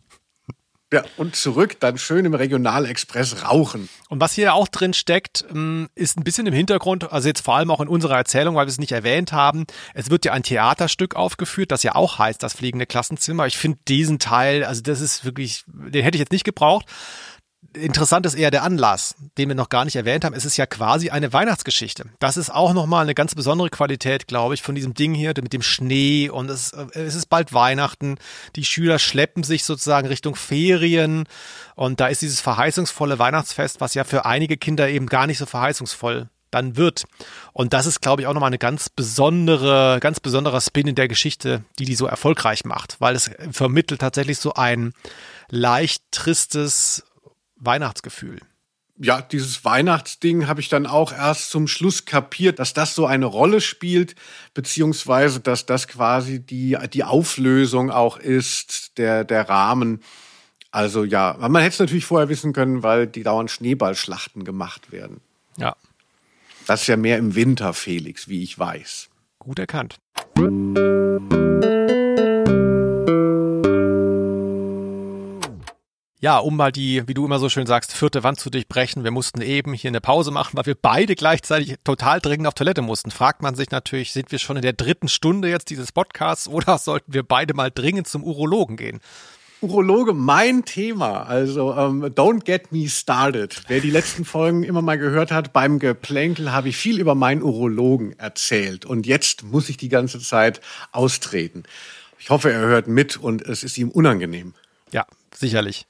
ja, und zurück dann schön im Regionalexpress rauchen. Und was hier auch drin steckt, ähm, ist ein bisschen im Hintergrund, also jetzt vor allem auch in unserer Erzählung, weil wir es nicht erwähnt haben. Es wird ja ein Theaterstück aufgeführt, das ja auch heißt, das fliegende Klassenzimmer. Ich finde diesen Teil, also das ist wirklich, den hätte ich jetzt nicht gebraucht. Interessant ist eher der Anlass, den wir noch gar nicht erwähnt haben. Es ist ja quasi eine Weihnachtsgeschichte. Das ist auch nochmal eine ganz besondere Qualität, glaube ich, von diesem Ding hier mit dem Schnee und es, es ist bald Weihnachten. Die Schüler schleppen sich sozusagen Richtung Ferien und da ist dieses verheißungsvolle Weihnachtsfest, was ja für einige Kinder eben gar nicht so verheißungsvoll dann wird. Und das ist, glaube ich, auch nochmal eine ganz besondere, ganz besonderer Spin in der Geschichte, die die so erfolgreich macht, weil es vermittelt tatsächlich so ein leicht tristes Weihnachtsgefühl. Ja, dieses Weihnachtsding habe ich dann auch erst zum Schluss kapiert, dass das so eine Rolle spielt, beziehungsweise dass das quasi die, die Auflösung auch ist, der, der Rahmen. Also ja, man hätte es natürlich vorher wissen können, weil die dauernd Schneeballschlachten gemacht werden. Ja. Das ist ja mehr im Winter, Felix, wie ich weiß. Gut erkannt. Ja, um mal die, wie du immer so schön sagst, vierte Wand zu durchbrechen. Wir mussten eben hier eine Pause machen, weil wir beide gleichzeitig total dringend auf Toilette mussten. Fragt man sich natürlich, sind wir schon in der dritten Stunde jetzt dieses Podcasts oder sollten wir beide mal dringend zum Urologen gehen? Urologe, mein Thema. Also ähm, don't get me started. Wer die letzten Folgen immer mal gehört hat, beim Geplänkel habe ich viel über meinen Urologen erzählt. Und jetzt muss ich die ganze Zeit austreten. Ich hoffe, er hört mit und es ist ihm unangenehm. Ja, sicherlich.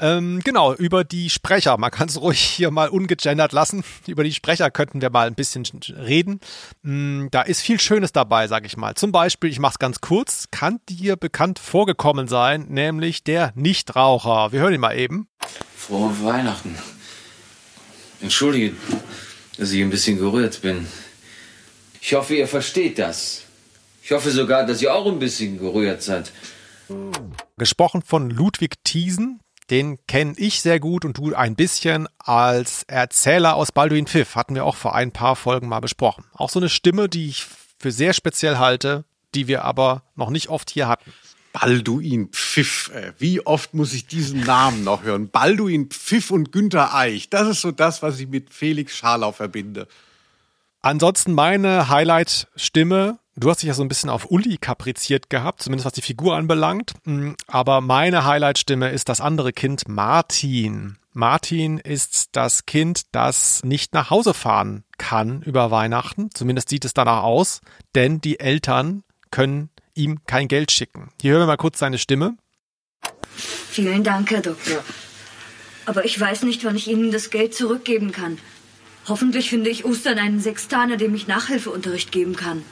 Ähm, genau, über die Sprecher, man kann es ruhig hier mal ungegendert lassen. Über die Sprecher könnten wir mal ein bisschen reden. Mm, da ist viel Schönes dabei, sag ich mal. Zum Beispiel, ich mache es ganz kurz, kann dir bekannt vorgekommen sein, nämlich der Nichtraucher. Wir hören ihn mal eben. Frohe Weihnachten. Entschuldige, dass ich ein bisschen gerührt bin. Ich hoffe, ihr versteht das. Ich hoffe sogar, dass ihr auch ein bisschen gerührt seid. Gesprochen von Ludwig Thiesen, den kenne ich sehr gut und du ein bisschen als Erzähler aus Balduin Pfiff. Hatten wir auch vor ein paar Folgen mal besprochen. Auch so eine Stimme, die ich für sehr speziell halte, die wir aber noch nicht oft hier hatten. Balduin Pfiff. Äh, wie oft muss ich diesen Namen noch hören? Balduin Pfiff und Günter Eich. Das ist so das, was ich mit Felix Scharlau verbinde. Ansonsten meine Highlight-Stimme Du hast dich ja so ein bisschen auf Uli kapriziert gehabt, zumindest was die Figur anbelangt. Mm, aber meine Highlightstimme ist das andere Kind, Martin. Martin ist das Kind, das nicht nach Hause fahren kann über Weihnachten. Zumindest sieht es danach aus, denn die Eltern können ihm kein Geld schicken. Hier hören wir mal kurz seine Stimme. Vielen Dank, Herr Doktor. Aber ich weiß nicht, wann ich Ihnen das Geld zurückgeben kann. Hoffentlich finde ich Ostern einen Sextaner, dem ich Nachhilfeunterricht geben kann.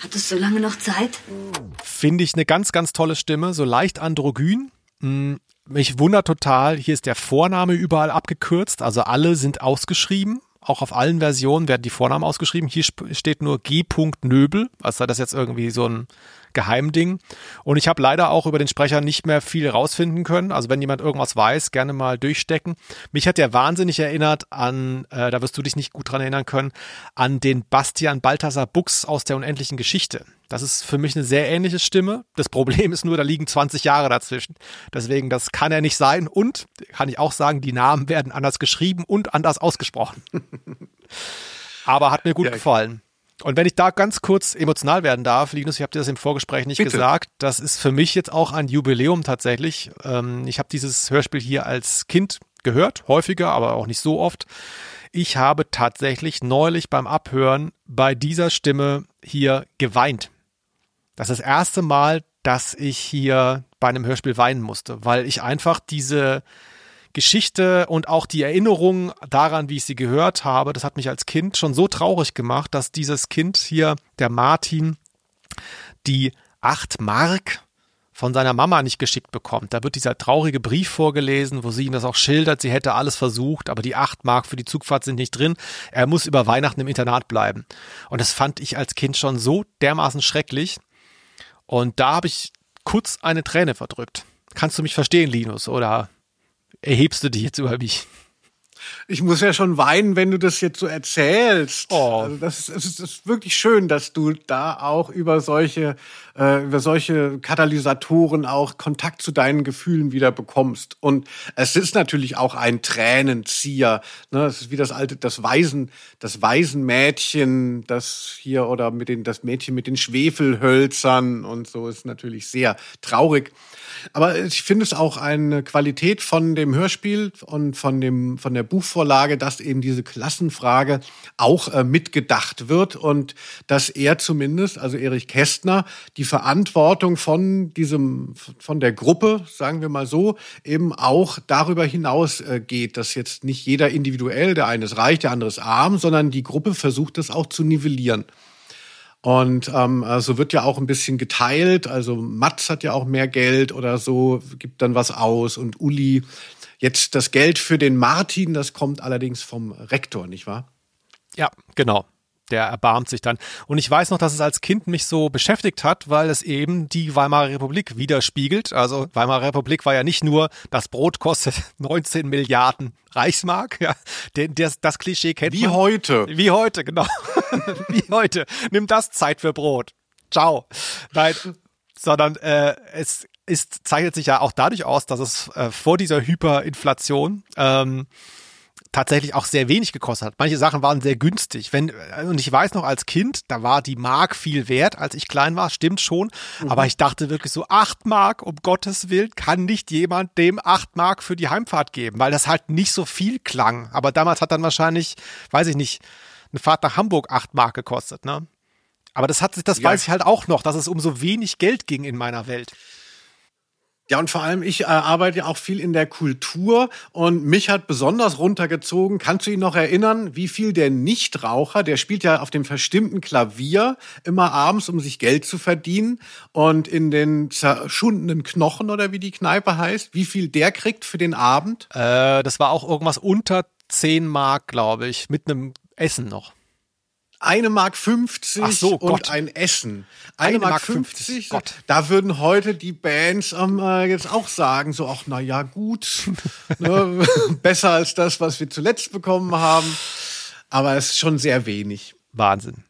Hat es so lange noch Zeit? Finde ich eine ganz, ganz tolle Stimme, so leicht androgyn. Hm, mich wundert total, hier ist der Vorname überall abgekürzt, also alle sind ausgeschrieben. Auch auf allen Versionen werden die Vornamen ausgeschrieben. Hier steht nur G. Nöbel, als sei das jetzt irgendwie so ein Geheimding. Und ich habe leider auch über den Sprecher nicht mehr viel rausfinden können. Also wenn jemand irgendwas weiß, gerne mal durchstecken. Mich hat der wahnsinnig erinnert an, äh, da wirst du dich nicht gut dran erinnern können, an den Bastian Balthasar Buchs aus der unendlichen Geschichte. Das ist für mich eine sehr ähnliche Stimme. Das Problem ist nur, da liegen 20 Jahre dazwischen. Deswegen, das kann er nicht sein. Und, kann ich auch sagen, die Namen werden anders geschrieben und anders ausgesprochen. Aber hat mir gut ja, gefallen. Und wenn ich da ganz kurz emotional werden darf, Linus, ich habe dir das im Vorgespräch nicht Bitte. gesagt, das ist für mich jetzt auch ein Jubiläum tatsächlich. Ähm, ich habe dieses Hörspiel hier als Kind gehört, häufiger, aber auch nicht so oft. Ich habe tatsächlich neulich beim Abhören bei dieser Stimme hier geweint. Das ist das erste Mal, dass ich hier bei einem Hörspiel weinen musste, weil ich einfach diese Geschichte und auch die Erinnerung daran, wie ich sie gehört habe, das hat mich als Kind schon so traurig gemacht, dass dieses Kind hier, der Martin, die acht Mark von seiner Mama nicht geschickt bekommt. Da wird dieser traurige Brief vorgelesen, wo sie ihm das auch schildert, sie hätte alles versucht, aber die acht Mark für die Zugfahrt sind nicht drin. Er muss über Weihnachten im Internat bleiben. Und das fand ich als Kind schon so dermaßen schrecklich. Und da habe ich kurz eine Träne verdrückt. Kannst du mich verstehen, Linus? Oder erhebst du dich jetzt über mich? Ich muss ja schon weinen, wenn du das jetzt so erzählst. Oh. Also das, ist, das ist wirklich schön, dass du da auch über solche, äh, über solche Katalysatoren auch Kontakt zu deinen Gefühlen wieder bekommst. Und es ist natürlich auch ein Tränenzieher. Ne? Es ist wie das alte, das Waisen, das Waisenmädchen, das hier oder mit den, das Mädchen mit den Schwefelhölzern und so ist natürlich sehr traurig. Aber ich finde es auch eine Qualität von dem Hörspiel und von dem, von der Buchvorlage, dass eben diese Klassenfrage auch äh, mitgedacht wird und dass er zumindest, also Erich Kästner, die Verantwortung von diesem, von der Gruppe, sagen wir mal so, eben auch darüber hinaus äh, geht, dass jetzt nicht jeder individuell, der eine ist reich, der andere ist arm, sondern die Gruppe versucht das auch zu nivellieren. Und ähm, so also wird ja auch ein bisschen geteilt. Also Mats hat ja auch mehr Geld oder so, gibt dann was aus. Und Uli, jetzt das Geld für den Martin, das kommt allerdings vom Rektor, nicht wahr? Ja, genau. der erbarmt sich dann. Und ich weiß noch, dass es als Kind mich so beschäftigt hat, weil es eben die Weimarer Republik widerspiegelt. Also Weimarer Republik war ja nicht nur, das Brot kostet 19 Milliarden Reichsmark, ja, den, das, das Klischee kennt Wie man. heute. Wie heute, genau. Wie heute. Nimm das Zeit für Brot. Ciao. Nein, sondern äh, es ist, zeichnet sich ja auch dadurch aus, dass es äh, vor dieser Hyperinflation ähm, tatsächlich auch sehr wenig gekostet hat. Manche Sachen waren sehr günstig. Wenn, äh, und ich weiß noch als Kind, da war die Mark viel wert, als ich klein war, stimmt schon. Aber ich dachte wirklich so, acht Mark, um Gottes Willen, kann nicht jemand dem acht Mark für die Heimfahrt geben, weil das halt nicht so viel klang. Aber damals hat dann wahrscheinlich, weiß ich nicht, eine Fahrt nach Hamburg acht Mark gekostet, ne? Aber das hat sich, das Ja. weiß ich halt auch noch, dass es um so wenig Geld ging in meiner Welt. Ja, und vor allem, ich äh, arbeite ja auch viel in der Kultur und mich hat besonders runtergezogen. Kannst du dich noch erinnern, wie viel der Nichtraucher, der spielt ja auf dem verstimmten Klavier immer abends, um sich Geld zu verdienen und in den zerschundenen Knochen oder wie die Kneipe heißt, wie viel der kriegt für den Abend? Äh, das war auch irgendwas unter 10 Mark, glaube ich, mit einem Essen noch. Eine Mark 50 Ach so, und Gott. ein Essen. Eine, Eine Mark Mark 50. 50, Gott. Da würden heute die Bands ähm, äh, jetzt auch sagen, so, ach, na ja, gut. ne, besser als das, was wir zuletzt bekommen haben. Aber es ist schon sehr wenig. Wahnsinn.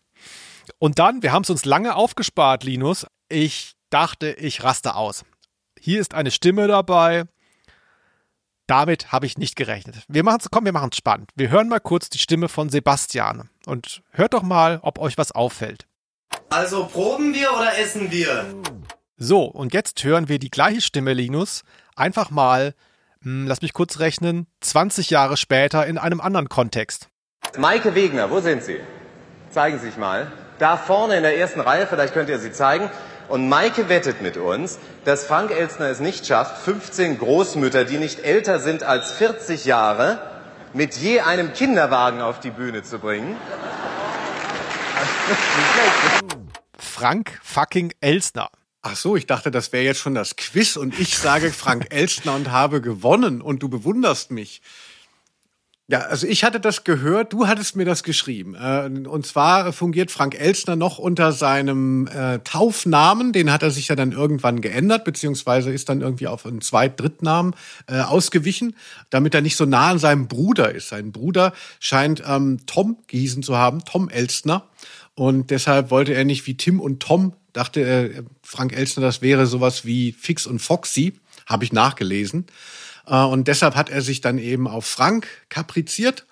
Und dann, wir haben es uns lange aufgespart, Linus. Ich dachte, ich raste aus. Hier ist eine Stimme dabei. Damit habe ich nicht gerechnet. Wir machen es, komm, wir machen es spannend. Wir hören mal kurz die Stimme von Sebastian und hört doch mal, ob euch was auffällt. Also proben wir oder essen wir? So, und jetzt hören wir die gleiche Stimme, Linus, einfach mal, hm, lass mich kurz rechnen, 20 Jahre später in einem anderen Kontext. Maike Wegner, wo sind Sie? Zeigen Sie sich mal. Da vorne in der ersten Reihe, vielleicht könnt ihr sie zeigen. Und Maike wettet mit uns, dass Frank Elstner es nicht schafft, 15 Großmütter, die nicht älter sind als 40 Jahre, mit je einem Kinderwagen auf die Bühne zu bringen. Frank fucking Elstner. Ach so, ich dachte, das wäre jetzt schon das Quiz und ich sage Frank Elstner und habe gewonnen und du bewunderst mich. Ja, also ich hatte das gehört, du hattest mir das geschrieben. Äh, Und zwar fungiert Frank Elstner noch unter seinem äh, Taufnamen, den hat er sich ja dann irgendwann geändert, beziehungsweise ist dann irgendwie auf einen Zweit-, Drittnamen äh, ausgewichen, damit er nicht so nah an seinem Bruder ist. Sein Bruder scheint ähm, Tom gehießen zu haben, Tom Elstner. Und deshalb wollte er nicht wie Tim und Tom, dachte äh, Frank Elstner, das wäre sowas wie Fix und Foxy, habe ich nachgelesen. Äh, und deshalb hat er sich dann eben auf Frank kapriziert.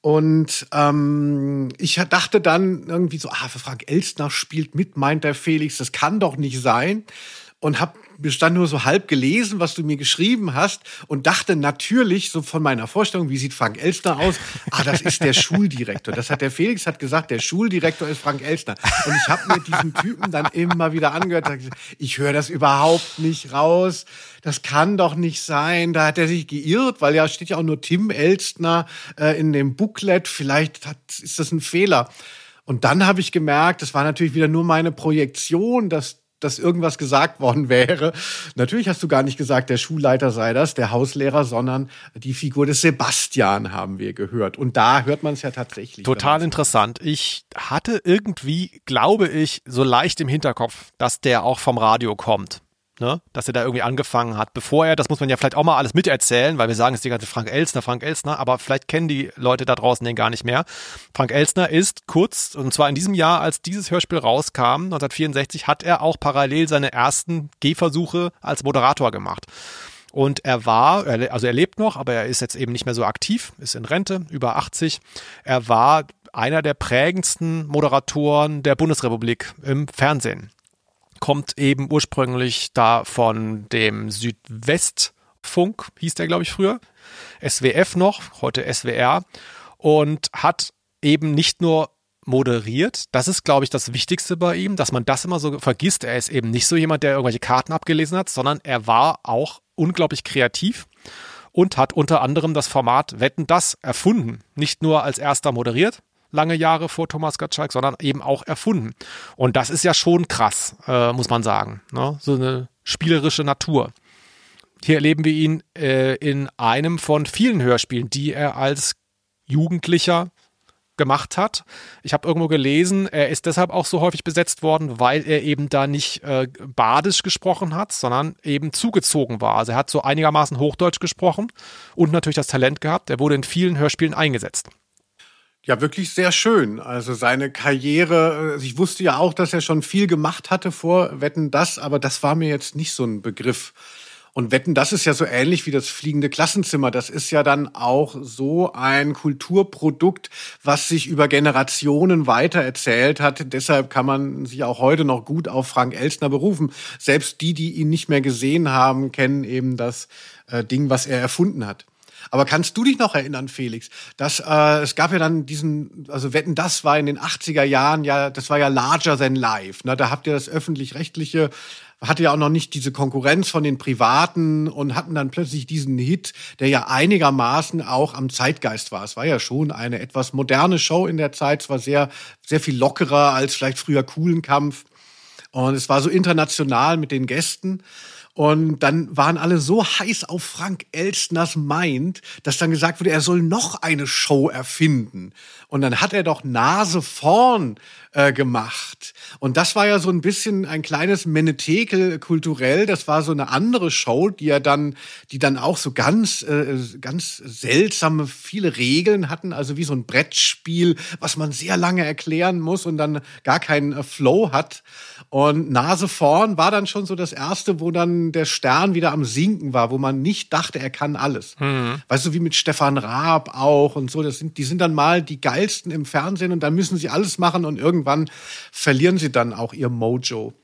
Und ähm, ich dachte dann irgendwie so, ah, Frank Elstner spielt mit, meint der Felix, das kann doch nicht sein. Und habe bis dann nur so halb gelesen, was du mir geschrieben hast und dachte natürlich so von meiner Vorstellung, wie sieht Frank Elstner aus? Ah, das ist der Schuldirektor. Das hat der Felix hat gesagt, der Schuldirektor ist Frank Elstner. Und ich habe mir diesen Typen dann immer wieder angehört. Ich höre das überhaupt nicht raus. Das kann doch nicht sein. Da hat er sich geirrt, weil ja steht ja auch nur Tim Elstner äh, in dem Booklet. Vielleicht hat, ist das ein Fehler. Und dann habe ich gemerkt, das war natürlich wieder nur meine Projektion, dass dass irgendwas gesagt worden wäre. Natürlich hast du gar nicht gesagt, der Schulleiter sei das, der Hauslehrer, sondern die Figur des Sebastian haben wir gehört. Und da hört man es ja tatsächlich. Total interessant. Ich hatte irgendwie, glaube ich, so leicht im Hinterkopf, dass der auch vom Radio kommt. Ne? Dass er da irgendwie angefangen hat. Bevor er, das muss man ja vielleicht auch mal alles miterzählen, weil wir sagen es die ganze Frank Elstner, Frank Elstner, aber vielleicht kennen die Leute da draußen den gar nicht mehr. Frank Elstner ist kurz, und zwar in diesem Jahr, als dieses Hörspiel rauskam, 1964, hat er auch parallel seine ersten Gehversuche als Moderator gemacht. Und er war, also er lebt noch, aber er ist jetzt eben nicht mehr so aktiv, ist in Rente, über 80. Er war einer der prägendsten Moderatoren der Bundesrepublik im Fernsehen. Kommt eben ursprünglich da von dem Südwestfunk, hieß der, glaube ich, früher. SWF noch, heute SWR. Und hat eben nicht nur moderiert. Das ist, glaube ich, das Wichtigste bei ihm, dass man das immer so vergisst. Er ist eben nicht so jemand, der irgendwelche Karten abgelesen hat, sondern er war auch unglaublich kreativ und hat unter anderem das Format Wetten das erfunden. Nicht nur als erster moderiert, lange Jahre vor Thomas Gottschalk, sondern eben auch erfunden. Und das ist ja schon krass, äh, muss man sagen. Ne? So eine spielerische Natur. Hier erleben wir ihn äh, in einem von vielen Hörspielen, die er als Jugendlicher gemacht hat. Ich habe irgendwo gelesen, er ist deshalb auch so häufig besetzt worden, weil er eben da nicht äh, badisch gesprochen hat, sondern eben zugezogen war. Also er hat so einigermaßen Hochdeutsch gesprochen und natürlich das Talent gehabt. Er wurde in vielen Hörspielen eingesetzt. Ja, wirklich sehr schön. Also seine Karriere, also ich wusste ja auch, dass er schon viel gemacht hatte vor Wetten das, aber das war mir jetzt nicht so ein Begriff. Und Wetten, das ist ja so ähnlich wie das fliegende Klassenzimmer. Das ist ja dann auch so ein Kulturprodukt, was sich über Generationen weitererzählt hat. Deshalb kann man sich auch heute noch gut auf Frank Elstner berufen. Selbst die, die ihn nicht mehr gesehen haben, kennen eben das äh, Ding, was er erfunden hat. Aber kannst du dich noch erinnern, Felix, dass äh, es gab ja dann diesen, also Wetten, das war in den 80er Jahren ja, das war ja larger than life. Ne? Da habt ihr das öffentlich-rechtliche hatte ja auch noch nicht diese Konkurrenz von den Privaten und hatten dann plötzlich diesen Hit, der ja einigermaßen auch am Zeitgeist war. Es war ja schon eine etwas moderne Show in der Zeit. Es war sehr, sehr viel lockerer als vielleicht früher Coolen Kampf. Und es war so international mit den Gästen. Und dann waren alle so heiß auf Frank Elstners Mind, dass dann gesagt wurde, er soll noch eine Show erfinden. Und dann hat er doch Nase vorn äh, gemacht. Und das war ja so ein bisschen ein kleines Menetekel kulturell. Das war so eine andere Show, die ja dann, die dann auch so ganz, äh, ganz seltsame, viele Regeln hatten. Also wie so ein Brettspiel, was man sehr lange erklären muss und dann gar keinen äh, Flow hat. Und Nase vorn war dann schon so das erste, wo dann der Stern wieder am Sinken war, wo man nicht dachte, er kann alles. Mhm. Weißt du, wie mit Stefan Raab auch und so. Das sind, die sind dann mal die geilsten im Fernsehen und dann müssen sie alles machen und irgendwann verlieren sie dann auch ihr Mojo.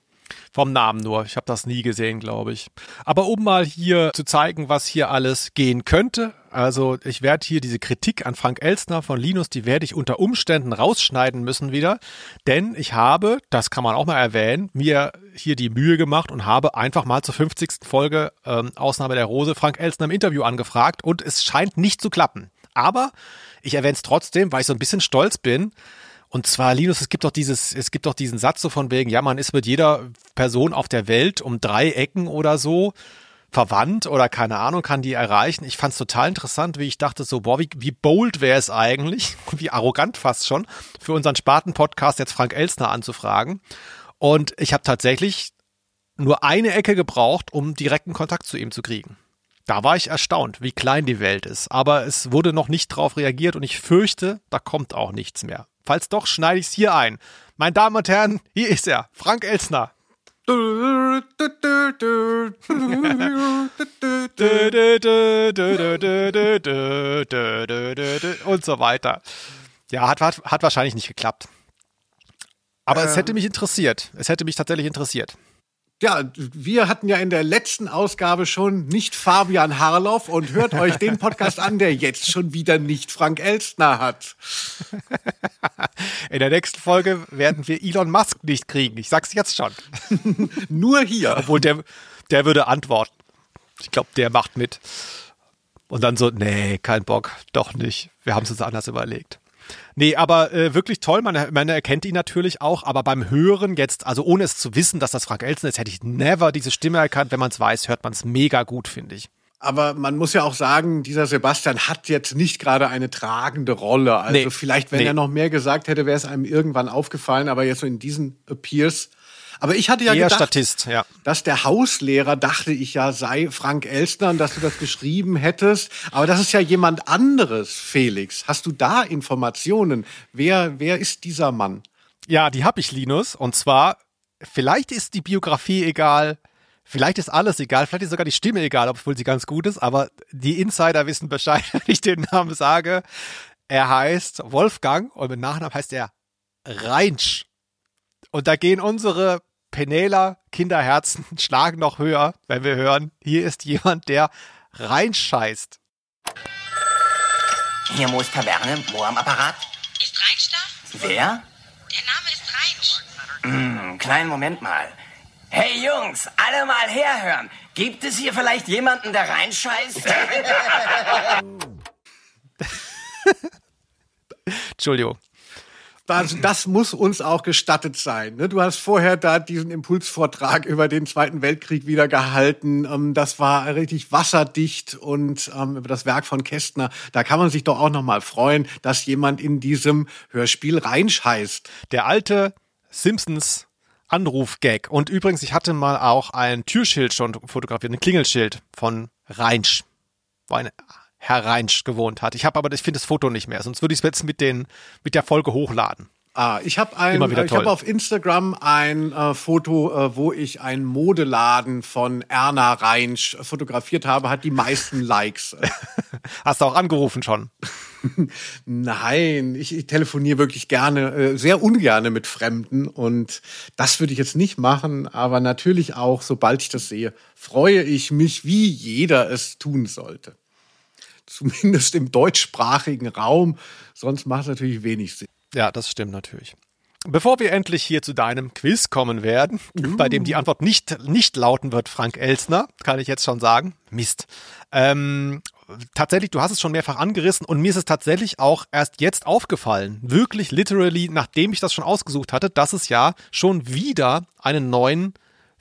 Vom Namen nur. Ich habe das nie gesehen, glaube ich. Aber um mal hier zu zeigen, was hier alles gehen könnte. Also ich werde hier diese Kritik an Frank Elstner von Linus, die werde ich unter Umständen rausschneiden müssen wieder. Denn ich habe, das kann man auch mal erwähnen, mir hier die Mühe gemacht und habe einfach mal zur 50. Folge ähm, Ausnahme der Rose Frank Elstner im Interview angefragt und es scheint nicht zu klappen. Aber ich erwähne es trotzdem, weil ich so ein bisschen stolz bin. Und zwar, Linus, es gibt doch dieses, es gibt doch diesen Satz so von wegen, ja, man ist mit jeder Person auf der Welt um drei Ecken oder so verwandt oder keine Ahnung, kann die erreichen. Ich fand es total interessant, wie ich dachte so, boah, wie, wie bold wäre es eigentlich, wie arrogant fast schon, für unseren Spaten-Podcast jetzt Frank Elstner anzufragen. Und ich habe tatsächlich nur eine Ecke gebraucht, um direkten Kontakt zu ihm zu kriegen. Da war ich erstaunt, wie klein die Welt ist. Aber es wurde noch nicht drauf reagiert und ich fürchte, da kommt auch nichts mehr. Falls doch, schneide ich es hier ein. Meine Damen und Herren, hier ist er, Frank Elsner. Und so weiter. Ja, hat, hat, hat wahrscheinlich nicht geklappt. Aber ähm, es hätte mich interessiert. Es hätte mich tatsächlich interessiert. Ja, wir hatten ja in der letzten Ausgabe schon nicht Fabian Harloff und hört euch den Podcast an, der jetzt schon wieder nicht Frank Elstner hat. In der nächsten Folge werden wir Elon Musk nicht kriegen. Ich sag's jetzt schon. Nur hier. Obwohl der, der würde antworten. Ich glaube, der macht mit. Und dann so, nee, kein Bock, doch nicht. Wir haben es uns anders überlegt. Nee, aber äh, wirklich toll. Man, man erkennt ihn natürlich auch, aber beim Hören jetzt, also ohne es zu wissen, dass das Frank Elsen ist, hätte ich never diese Stimme erkannt. Wenn man es weiß, hört man es mega gut, finde ich. Aber man muss ja auch sagen, dieser Sebastian hat jetzt nicht gerade eine tragende Rolle. Also nee, vielleicht, wenn nee. er noch mehr gesagt hätte, wäre es einem irgendwann aufgefallen. Aber jetzt so in diesen Appears aber ich hatte ja Eher gedacht, Statist, ja. dass der Hauslehrer, dachte ich ja, sei Frank Elstner und dass du das geschrieben hättest. Aber das ist ja jemand anderes, Felix. Hast du da Informationen? Wer, wer ist dieser Mann? Ja, die habe ich, Linus. Und zwar, vielleicht ist die Biografie egal, Vielleicht ist alles egal, vielleicht ist sogar die Stimme egal, obwohl sie ganz gut ist, aber die Insider wissen Bescheid, wenn ich den Namen sage. Er heißt Wolfgang und mit Nachnamen heißt er Reinsch. Und da gehen unsere Penela Kinderherzen schlagen noch höher, wenn wir hören, hier ist jemand, der reinscheißt. Hier Moos Taverne, Mo am Apparat. Ist Reinsch da? Wer? Der Name ist Reinsch. Hm, kleinen Moment mal. Hey Jungs, alle mal herhören. Gibt es hier vielleicht jemanden, der reinscheißt? Entschuldigung. Das muss uns auch gestattet sein. Ne? Du hast vorher da diesen Impulsvortrag über den Zweiten Weltkrieg wieder gehalten. Ähm, das war richtig wasserdicht und ähm, über das Werk von Kästner. Da kann man sich doch auch noch mal freuen, dass jemand in diesem Hörspiel reinscheißt. Der alte Simpsons Anruf-Gag. Und übrigens, ich hatte mal auch ein Türschild schon fotografiert, ein Klingelschild von Reinsch, wo ein Herr Reinsch gewohnt hat. Ich habe aber, ich finde das Foto nicht mehr, sonst würde ich es jetzt mit, den, mit der Folge hochladen. Ah, ich habe ein, ich habe auf Instagram ein äh, Foto, äh, wo ich einen Modeladen von Erna Reinsch fotografiert habe, hat die meisten Likes. Hast du auch angerufen schon? Nein, ich, ich telefoniere wirklich gerne, äh, sehr ungerne mit Fremden und das würde ich jetzt nicht machen, aber natürlich auch, sobald ich das sehe, freue ich mich, wie jeder es tun sollte. Zumindest im deutschsprachigen Raum, sonst macht es natürlich wenig Sinn. Ja, das stimmt natürlich. Bevor wir endlich hier zu deinem Quiz kommen werden, uh. bei dem die Antwort nicht, nicht lauten wird, Frank Elsner, kann ich jetzt schon sagen. Mist. Ähm, tatsächlich, du hast es schon mehrfach angerissen und mir ist es tatsächlich auch erst jetzt aufgefallen, wirklich literally, nachdem ich das schon ausgesucht hatte, dass es ja schon wieder einen neuen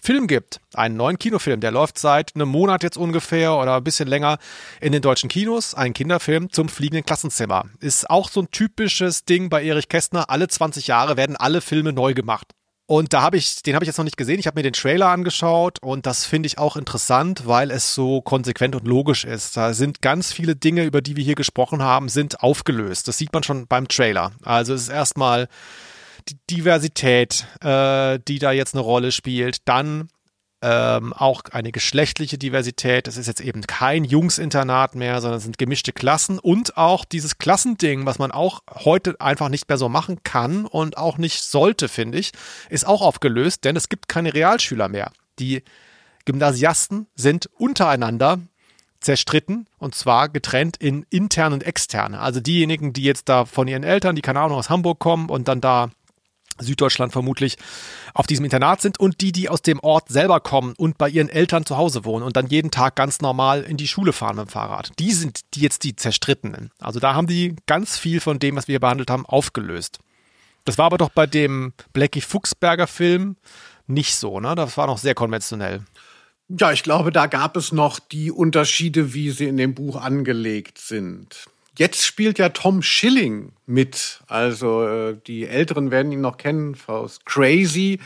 Film gibt. Einen neuen Kinofilm. Der läuft seit einem Monat jetzt ungefähr oder ein bisschen länger in den deutschen Kinos. Ein Kinderfilm zum fliegenden Klassenzimmer. Ist auch so ein typisches Ding bei Erich Kästner. Alle 20 Jahre werden alle Filme neu gemacht. Und da habe ich, den habe ich jetzt noch nicht gesehen. Ich habe mir den Trailer angeschaut und das finde ich auch interessant, weil es so konsequent und logisch ist. Da sind ganz viele Dinge, über die wir hier gesprochen haben, sind aufgelöst. Das sieht man schon beim Trailer. Also es ist erstmal die Diversität, äh, die da jetzt eine Rolle spielt. Dann ähm, auch eine geschlechtliche Diversität. Es ist jetzt eben kein Jungsinternat mehr, sondern es sind gemischte Klassen und auch dieses Klassending, was man auch heute einfach nicht mehr so machen kann und auch nicht sollte, finde ich, ist auch aufgelöst, denn es gibt keine Realschüler mehr. Die Gymnasiasten sind untereinander zerstritten und zwar getrennt in interne und externe. Also diejenigen, die jetzt da von ihren Eltern, die keine Ahnung aus Hamburg kommen und dann da Süddeutschland vermutlich auf diesem Internat sind und die, die aus dem Ort selber kommen und bei ihren Eltern zu Hause wohnen und dann jeden Tag ganz normal in die Schule fahren mit dem Fahrrad. Die sind jetzt die Zerstrittenen. Also da haben die ganz viel von dem, was wir behandelt haben, aufgelöst. Das war aber doch bei dem Blackie Fuchsberger Film nicht so, ne? Das war noch sehr konventionell. Ja, ich glaube, da gab es noch die Unterschiede, wie sie in dem Buch angelegt sind. Jetzt spielt ja Tom Schilling mit. Also äh, die Älteren werden ihn noch kennen aus Crazy.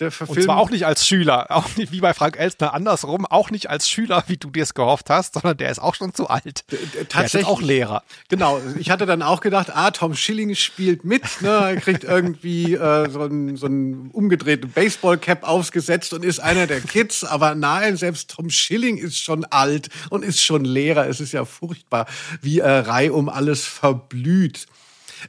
Der Und zwar auch nicht als Schüler, auch nicht wie bei Frank Elstner andersrum, auch nicht als Schüler, wie du dir es gehofft hast, sondern der ist auch schon zu alt. Tatsächlich. Der ist auch Lehrer. Genau. Ich hatte dann auch gedacht, ah, Tom Schilling spielt mit, ne? Er kriegt irgendwie äh, so einen so einen umgedrehten Baseballcap aufgesetzt und ist einer der Kids. Aber nein, selbst Tom Schilling ist schon alt und ist schon Lehrer. Es ist ja furchtbar, wie äh, Rai um alles verblüht.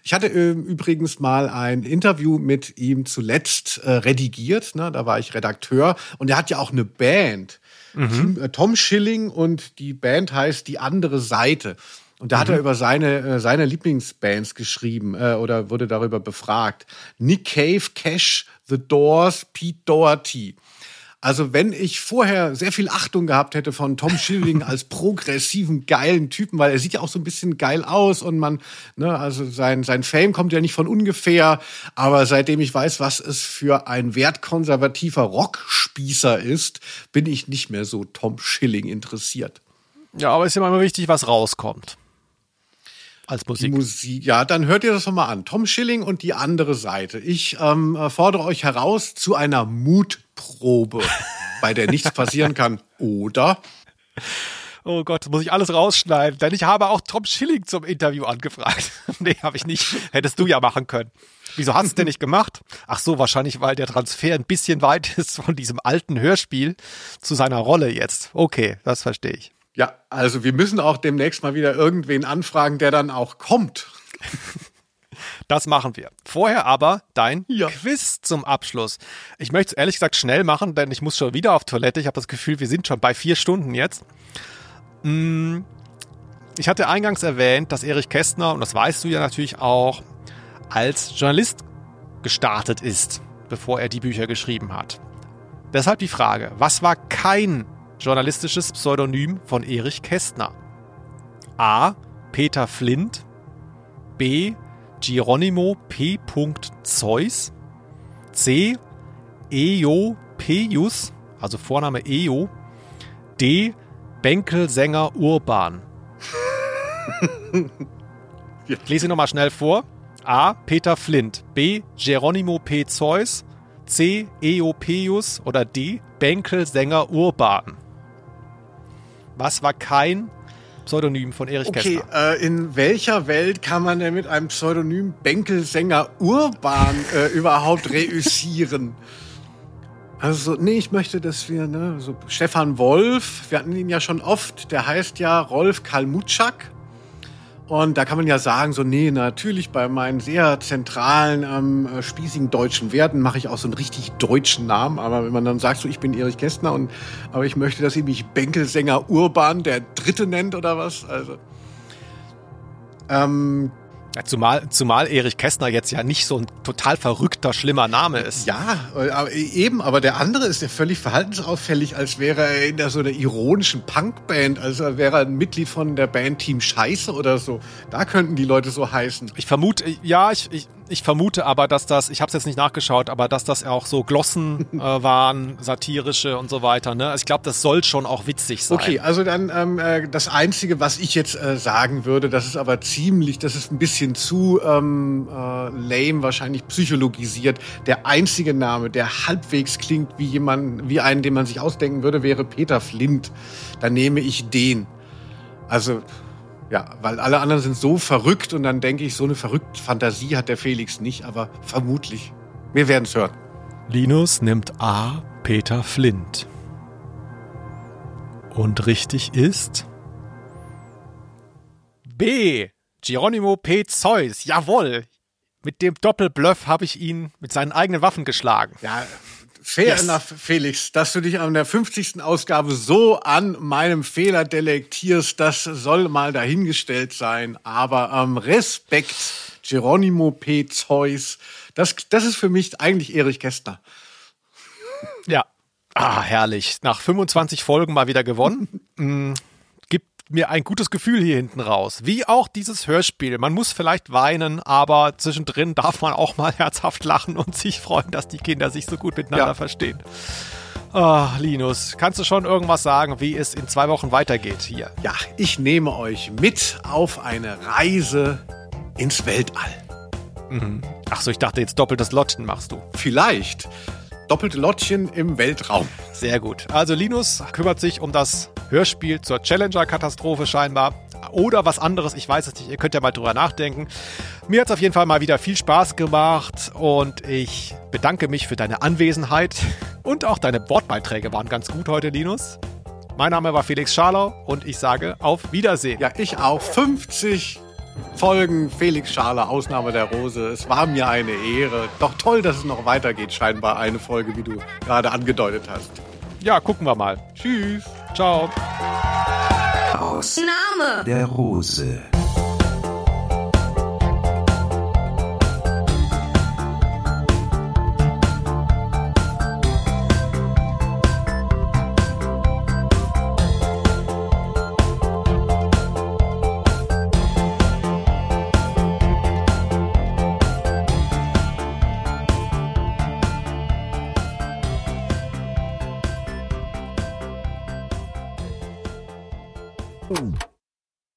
Ich hatte äh, übrigens mal ein Interview mit ihm zuletzt äh, redigiert. Ne? Da war ich Redakteur und er hat ja auch eine Band. Mhm. Äh, Tom Schilling und die Band heißt Die andere Seite. Und da mhm. hat er über seine, äh, seine Lieblingsbands geschrieben äh, oder wurde darüber befragt. Nick Cave, Cash, The Doors, Pete Doherty. Also wenn ich vorher sehr viel Achtung gehabt hätte von Tom Schilling als progressiven, geilen Typen, weil er sieht ja auch so ein bisschen geil aus und man, ne, also sein, sein Fame kommt ja nicht von ungefähr, aber seitdem ich weiß, was es für ein wertkonservativer Rockspießer ist, bin ich nicht mehr so Tom Schilling interessiert. Ja, aber ist ja immer wichtig, was rauskommt als Musik. Musik. Ja, dann hört ihr das doch mal an. Tom Schilling und die andere Seite. Ich ähm, fordere euch heraus zu einer Mutprobe, bei der nichts passieren kann. Oder? Oh Gott, muss ich alles rausschneiden, denn ich habe auch Tom Schilling zum Interview angefragt. nee, habe ich nicht. Hättest du ja machen können. Wieso hast du es denn nicht gemacht? Ach so, wahrscheinlich, weil der Transfer ein bisschen weit ist von diesem alten Hörspiel zu seiner Rolle jetzt. Okay, das verstehe ich. Ja, also wir müssen auch demnächst mal wieder irgendwen anfragen, der dann auch kommt. Das machen wir. Vorher aber dein ja. Quiz zum Abschluss. Ich möchte es ehrlich gesagt schnell machen, denn ich muss schon wieder auf Toilette. Ich habe das Gefühl, wir sind schon bei vier Stunden jetzt. Mm, ich hatte eingangs erwähnt, dass Erich Kästner, und das weißt du ja natürlich auch, als Journalist gestartet ist, bevor er die Bücher geschrieben hat. Deshalb die Frage, was war kein journalistisches Pseudonym von Erich Kästner? A. Peter Flint, B. Geronimo P. Zeus, C. Eopeus, also Vorname Eo, D. Bänkelsänger Urban. Ich lese nochmal schnell vor. A. Peter Flint. B. Geronimo P. Zeus. C. Eopeus. Oder D. Bänkelsänger Urban. Was war kein Pseudonym von Erich Okay, Kästner? äh, in welcher Welt kann man denn mit einem Pseudonym Bänkelsänger Urban äh, überhaupt reüssieren? Also, nee, ich möchte, dass wir, ne, so Stefan Wolf, wir hatten ihn ja schon oft, der heißt ja Rolf Kalmutschak. Und da kann man ja sagen, so, nee, natürlich bei meinen sehr zentralen, ähm, äh, spießigen deutschen Werten mache ich auch so einen richtig deutschen Namen. Aber wenn man dann sagt, so, ich bin Erich Kästner und, aber ich möchte, dass ihr mich Bänkelsänger Urban der Dritte nennt oder was, also. Ähm, zumal, zumal Erich Kästner jetzt ja nicht so ein total verrückter, schlimmer Name ist. Ja, äh, aber eben, aber der andere ist ja völlig verhaltensauffällig, als wäre er in der, so einer ironischen Punkband, also wäre er ein Mitglied von der Band Team Scheiße oder so. Da könnten die Leute so heißen. Ich vermute, ja, ich, ich, ich vermute aber, dass das, ich habe es jetzt nicht nachgeschaut, aber dass das auch so Glossen äh, waren, satirische und so weiter. Ne? Also ich glaube, das soll schon auch witzig sein. Okay, also dann ähm, äh, das Einzige, was ich jetzt äh, sagen würde, das ist aber ziemlich, das ist ein bisschen zu ähm, äh, lame, wahrscheinlich psychologisiert. Der einzige Name, der halbwegs klingt wie jemand, wie einen, den man sich ausdenken würde, wäre Peter Flint. Dann nehme ich den. Also ja, weil alle anderen sind so verrückt und dann denke ich, so eine verrückte Fantasie hat der Felix nicht, aber vermutlich. Wir werden es hören. Linus nimmt A. Peter Flint. Und richtig ist B. Geronimo P. Zeus. Jawohl. Mit dem Doppelbluff habe ich ihn mit seinen eigenen Waffen geschlagen. Ja, fair Yes. enough, Felix, dass du dich an der 50. Ausgabe so an meinem Fehler delektierst, das soll mal dahingestellt sein. Aber ähm, Respekt, Geronimo P. Zeus, das, das ist für mich eigentlich Erich Kästner. Ja. Ah, herrlich. Nach 25 Folgen mal wieder gewonnen. Gibt mir ein gutes Gefühl hier hinten raus. Wie auch dieses Hörspiel. Man muss vielleicht weinen, aber zwischendrin darf man auch mal herzhaft lachen und sich freuen, dass die Kinder sich so gut miteinander Ja. verstehen. Ah, Linus, kannst du schon irgendwas sagen, wie es in zwei Wochen weitergeht hier? Ja, ich nehme euch mit auf eine Reise ins Weltall. Mhm. Ach so, ich dachte jetzt doppeltes Lotchen machst du. Vielleicht. Doppelte Lottchen im Weltraum. Sehr gut. Also Linus kümmert sich um das Hörspiel zur Challenger-Katastrophe scheinbar. Oder was anderes, ich weiß es nicht. Ihr könnt ja mal drüber nachdenken. Mir hat es auf jeden Fall mal wieder viel Spaß gemacht und ich bedanke mich für deine Anwesenheit und auch deine Wortbeiträge waren ganz gut heute, Linus. Mein Name war Felix Scharlau und ich sage auf Wiedersehen. Ja, ich auch. 50 Folgen Felix Schale, Ausnahme der Rose. Es war mir eine Ehre. Doch toll, dass es noch weitergeht, scheinbar eine Folge, wie du gerade angedeutet hast. Ja, gucken wir mal. Tschüss. Ciao. Aus Name. der Rose.